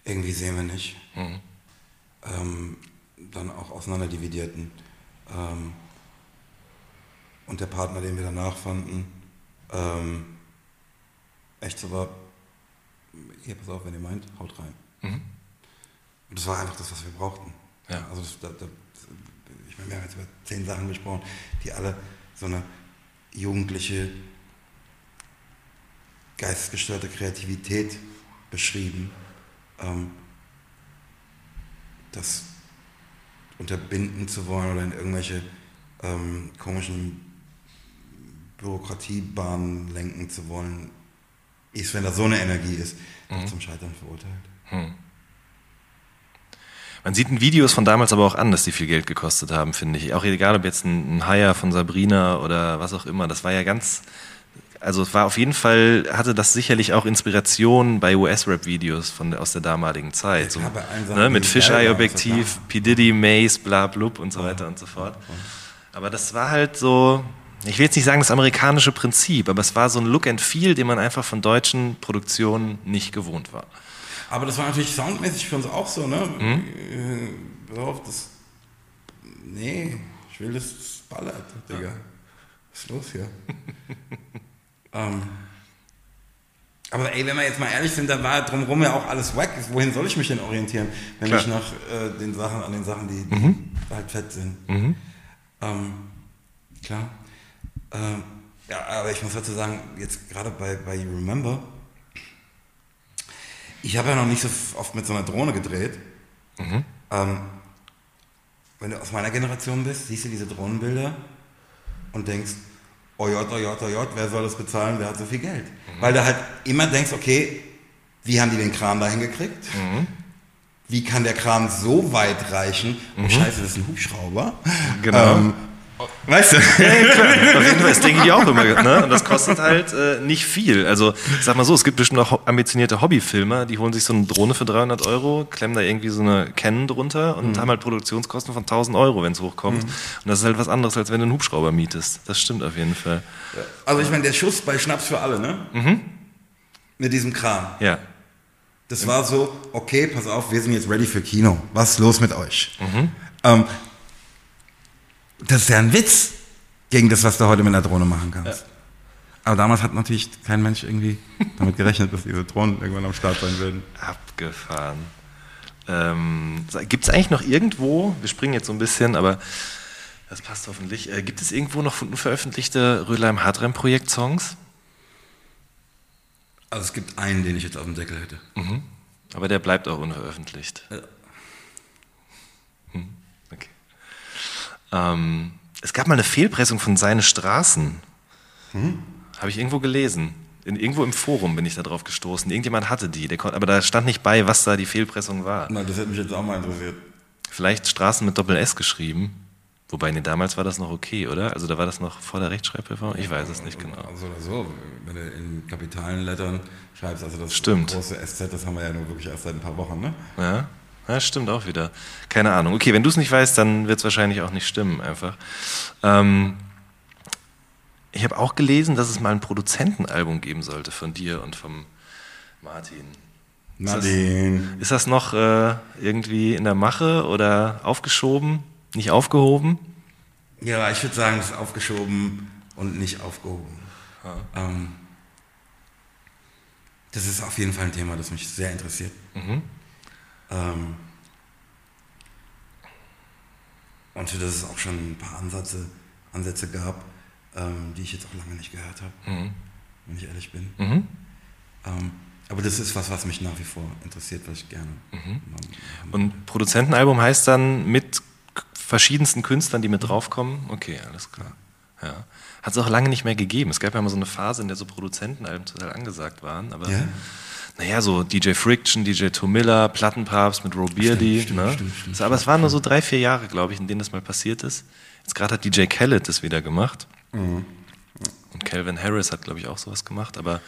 irgendwie sehen wir nicht. Ähm, dann auch auseinanderdividierten. Ähm, und der Partner, den wir danach fanden, ähm, echt so war, hier, pass auf, wenn ihr meint, haut rein. Und das war einfach das, was wir brauchten. Ja. Also das, da, da, ich meine, wir haben jetzt über zehn Sachen gesprochen, die alle so eine jugendliche, geistesgestörte Kreativität beschrieben. Ähm, das unterbinden zu wollen oder in irgendwelche ähm, komischen Bürokratiebahnen lenken zu wollen, ist, wenn da so eine Energie ist, doch zum Scheitern verurteilt. Man sieht in Videos von damals aber auch an, dass die viel Geld gekostet haben, finde ich. Auch egal, ob jetzt ein, ein Haier von Sabrina oder was auch immer. Das war ja ganz, also es war auf jeden Fall, hatte das sicherlich auch Inspiration bei US-Rap-Videos von aus der damaligen Zeit. So, ne, mit Fisheye-Objektiv, P. Diddy, Mace, bla blub und so weiter und so fort. Aber das war halt so, ich will jetzt nicht sagen das amerikanische Prinzip, aber es war so ein Look and Feel, den man einfach von deutschen Produktionen nicht gewohnt war. Aber das war natürlich soundmäßig für uns auch so, ne? Mhm. Äh, pass auf, das. Nee, ich will das ballert, Digga. Was ist los hier? <laughs> ähm, aber ey, wenn wir jetzt mal ehrlich sind, da war drumherum ja auch alles wack. Wohin soll ich mich denn orientieren, wenn Klar. ich nach äh, den Sachen, an den Sachen, die, die halt fett sind? Ähm, klar. Ähm, ja, aber ich muss dazu sagen, jetzt gerade bei, bei You Remember, ich habe ja noch nicht so oft mit so einer Drohne gedreht. Ähm, wenn du aus meiner Generation bist, siehst du diese Drohnenbilder und denkst, oh Gott, oh Gott, oh Gott, wer soll das bezahlen, wer hat so viel Geld? Weil du halt immer denkst, okay, wie haben die den Kran dahin gekriegt? Wie kann der Kran so weit reichen? Oh scheiße, das ist ein Hubschrauber. Genau. Ähm, weißt du? <laughs> Auf jeden Fall, das denke ich auch immer. Ne? Und das kostet halt äh, nicht viel. Also, ich sag mal so, es gibt bestimmt auch ambitionierte Hobbyfilmer, die holen sich so eine Drohne für 300 Euro, klemmen da irgendwie so eine Canon drunter und haben halt Produktionskosten von 1000 Euro, wenn es hochkommt. Und das ist halt was anderes, als wenn du einen Hubschrauber mietest. Das stimmt auf jeden Fall. Also ich meine, der Schuss bei Schnaps für alle, ne? Mit diesem Kran. Ja. Das war so, okay, pass auf, wir sind jetzt ready für Kino. Was ist los mit euch? Ähm, das ist ja ein Witz gegen das, was du heute mit einer Drohne machen kannst. Aber damals hat natürlich kein Mensch irgendwie damit gerechnet, dass diese Drohnen irgendwann am Start sein würden. Abgefahren. Ähm, gibt es eigentlich noch irgendwo, wir springen jetzt so ein bisschen, aber das passt hoffentlich, äh, gibt es irgendwo noch unveröffentlichte Rödleim Hartreim Projekt Songs? Also es gibt einen, den ich jetzt auf dem Deckel hätte. Aber der bleibt auch unveröffentlicht. Ja. Hm, okay. Ähm, es gab mal eine Fehlpressung von Seine Straßen. Habe ich irgendwo gelesen. In, irgendwo im Forum bin ich da drauf gestoßen. Irgendjemand hatte die, der aber da stand nicht bei, was da die Fehlpressung war. Na, das hätte mich jetzt auch mal interessiert. Vielleicht Straßen mit Doppel-S geschrieben. Wobei, nee, damals war das noch okay, oder? Also da war das noch vor der Rechtschreibreform? Ich weiß es nicht genau. So oder so, wenn du in kapitalen Lettern schreibst, also das Stimmt. große SZ, das haben wir ja nur wirklich erst seit ein paar Wochen, ne? Ja, ja stimmt auch wieder. Keine Ahnung. Okay, wenn du es nicht weißt, dann wird es wahrscheinlich auch nicht stimmen, einfach. Ähm, ich habe auch gelesen, dass es mal ein Produzentenalbum geben sollte von dir und vom Martin. Nadine. Ist das noch äh, irgendwie in der Mache oder aufgeschoben, nicht aufgehoben? Ja, ich würde sagen, es ist aufgeschoben und nicht aufgehoben. Ähm, das ist auf jeden Fall ein Thema, das mich sehr interessiert. Ähm, und für das es auch schon ein paar Ansätze, Ansätze gab, ähm, die ich jetzt auch lange nicht gehört habe, wenn ich ehrlich bin. Mhm. Ähm, aber das ist was, was mich nach wie vor interessiert, was ich gerne machen Und Produzentenalbum heißt dann mit verschiedensten Künstlern, die mit draufkommen? Okay, alles klar. Ja. Hat es auch lange nicht mehr gegeben. Es gab ja mal so eine Phase, in der so Produzentenalben total angesagt waren. Aber Ja? Naja, so DJ Friction, DJ Tomilla, Plattenpapst mit Roe Beardy. stimmt, ne? stimmt, stimmt, aber es waren nur so drei, vier Jahre, glaube ich, in denen das mal passiert ist. Jetzt gerade hat DJ Khaled das wieder gemacht. Mhm. Und Calvin Harris hat, glaube ich, auch sowas gemacht, aber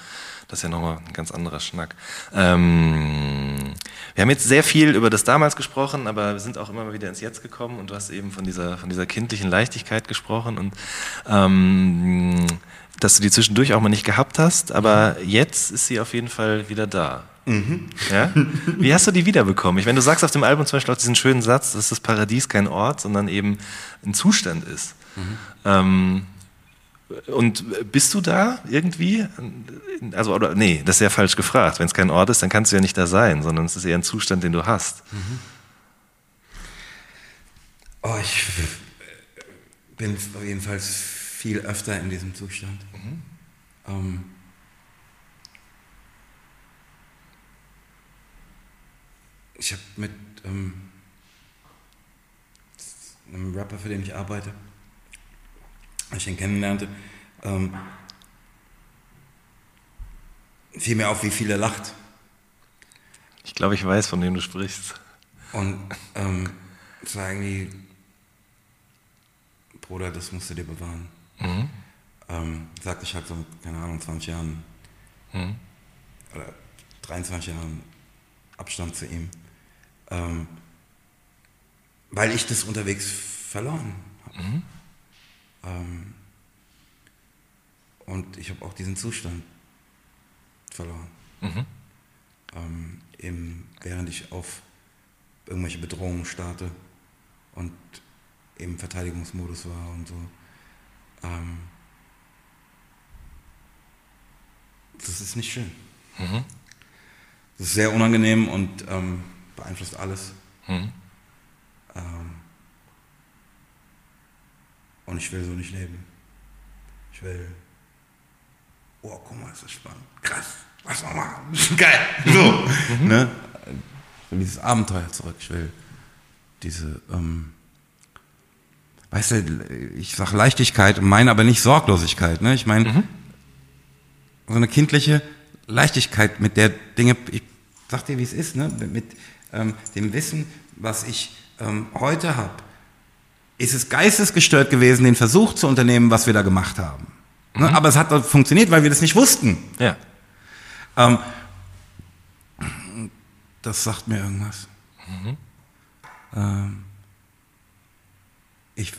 das ist ja nochmal ein ganz anderer Schnack. Ähm, wir haben jetzt sehr viel über das damals gesprochen, aber wir sind auch immer mal wieder ins Jetzt gekommen und du hast eben von dieser, von dieser kindlichen Leichtigkeit gesprochen und ähm, dass du die zwischendurch auch mal nicht gehabt hast, aber jetzt ist sie auf jeden Fall wieder da. Ja? <laughs> Wie hast du die wiederbekommen? Ich, wenn du sagst auf dem Album zum Beispiel auch diesen schönen Satz, dass das Paradies kein Ort, sondern eben ein Zustand ist. Ähm, und bist du da irgendwie? Also, oder, nee, das ist ja falsch gefragt. Wenn es kein Ort ist, dann kannst du ja nicht da sein, sondern es ist eher ein Zustand, den du hast. Oh, ich bin auf jeden Fall viel öfter in diesem Zustand. Ähm, ich habe mit ähm, einem Rapper, für den ich arbeite, als ich ihn kennenlernte, ähm, fiel mir auf, wie viel er lacht. Ich glaube, ich weiß, von wem du sprichst. Und ähm, es war irgendwie, Bruder, das musst du dir bewahren. Ähm, sagte ich halt so keine Ahnung, 20 Jahren oder 23 Jahren Abstand zu ihm, ähm, weil ich das unterwegs verloren habe. Ähm, und ich habe auch diesen Zustand verloren. Ähm, eben, während ich auf irgendwelche Bedrohungen starte und im Verteidigungsmodus war und so. Ähm, das ist nicht schön. Das ist sehr unangenehm und ähm, beeinflusst alles. Ähm, und ich will so nicht leben. Ich will. Oh, guck mal, ist das spannend. Krass. Was mal? <laughs> Geil. So. Ne? Ich will dieses Abenteuer zurück. Ich will diese. Ähm, weißt du, ich sag Leichtigkeit, meine aber nicht Sorglosigkeit. Ne? Ich meine, so eine kindliche Leichtigkeit, mit der Dinge, ich sag dir, wie es ist, ne? mit, ähm, dem Wissen, was ich ähm, heute habe, ist es geistesgestört gewesen, den Versuch zu unternehmen, was wir da gemacht haben. Ne? Aber es hat funktioniert, weil wir das nicht wussten. Ja. Ähm, das sagt mir irgendwas. Ähm, ich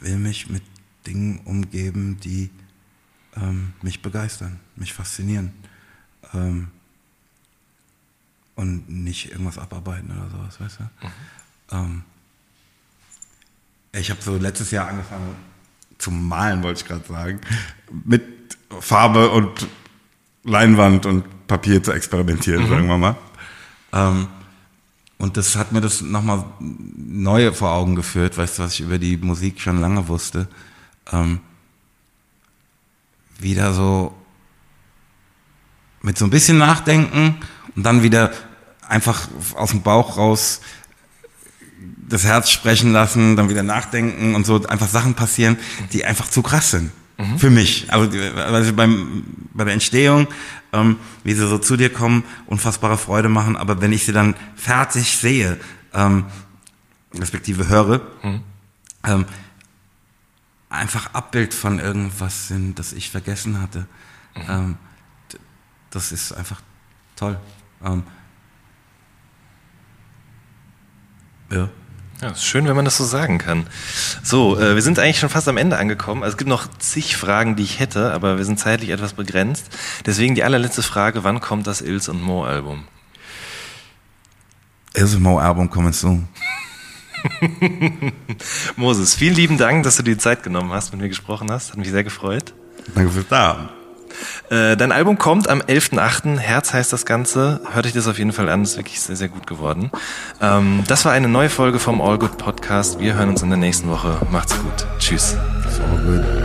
will mich mit Dingen umgeben, die ähm, mich begeistern, mich faszinieren. Ähm, und nicht irgendwas abarbeiten oder sowas, weißt du? Ähm, ich habe so letztes Jahr angefangen zu malen, wollte ich gerade sagen, mit Farbe und Leinwand und Papier zu experimentieren, sagen wir mal. Ähm, und das hat mir das nochmal neu vor Augen geführt, weißt du, was ich über die Musik schon lange wusste. Ähm, wieder so mit so ein bisschen Nachdenken und dann wieder einfach aus dem Bauch raus das Herz sprechen lassen, dann wieder nachdenken und so einfach Sachen passieren, die einfach zu krass sind. Für mich. Also, also beim, bei der Entstehung, ähm, wie sie so zu dir kommen, unfassbare Freude machen, aber wenn ich sie dann fertig sehe, ähm, respektive höre, ähm, einfach Abbild von irgendwas sind, das ich vergessen hatte. Ähm, d- das ist einfach toll. Ähm, ja. Ja, ist schön, wenn man das so sagen kann. So, äh, wir sind eigentlich schon fast am Ende angekommen. Also es gibt noch zig Fragen, die ich hätte, aber wir sind zeitlich etwas begrenzt. Deswegen die allerletzte Frage, wann kommt das Ilse und Mo Album? Ismo Album coming soon. <laughs> <laughs> Moses, vielen lieben Dank, dass du dir die Zeit genommen hast, mit mir gesprochen hast. Hat mich sehr gefreut. Danke fürs Da. Äh, dein Album kommt am 11.8. Herz heißt das Ganze. Hört euch das auf jeden Fall an. Ist wirklich sehr, sehr gut geworden. Ähm, das war eine neue Folge vom All Good Podcast. Wir hören uns in der nächsten Woche. Macht's gut. Tschüss. Good.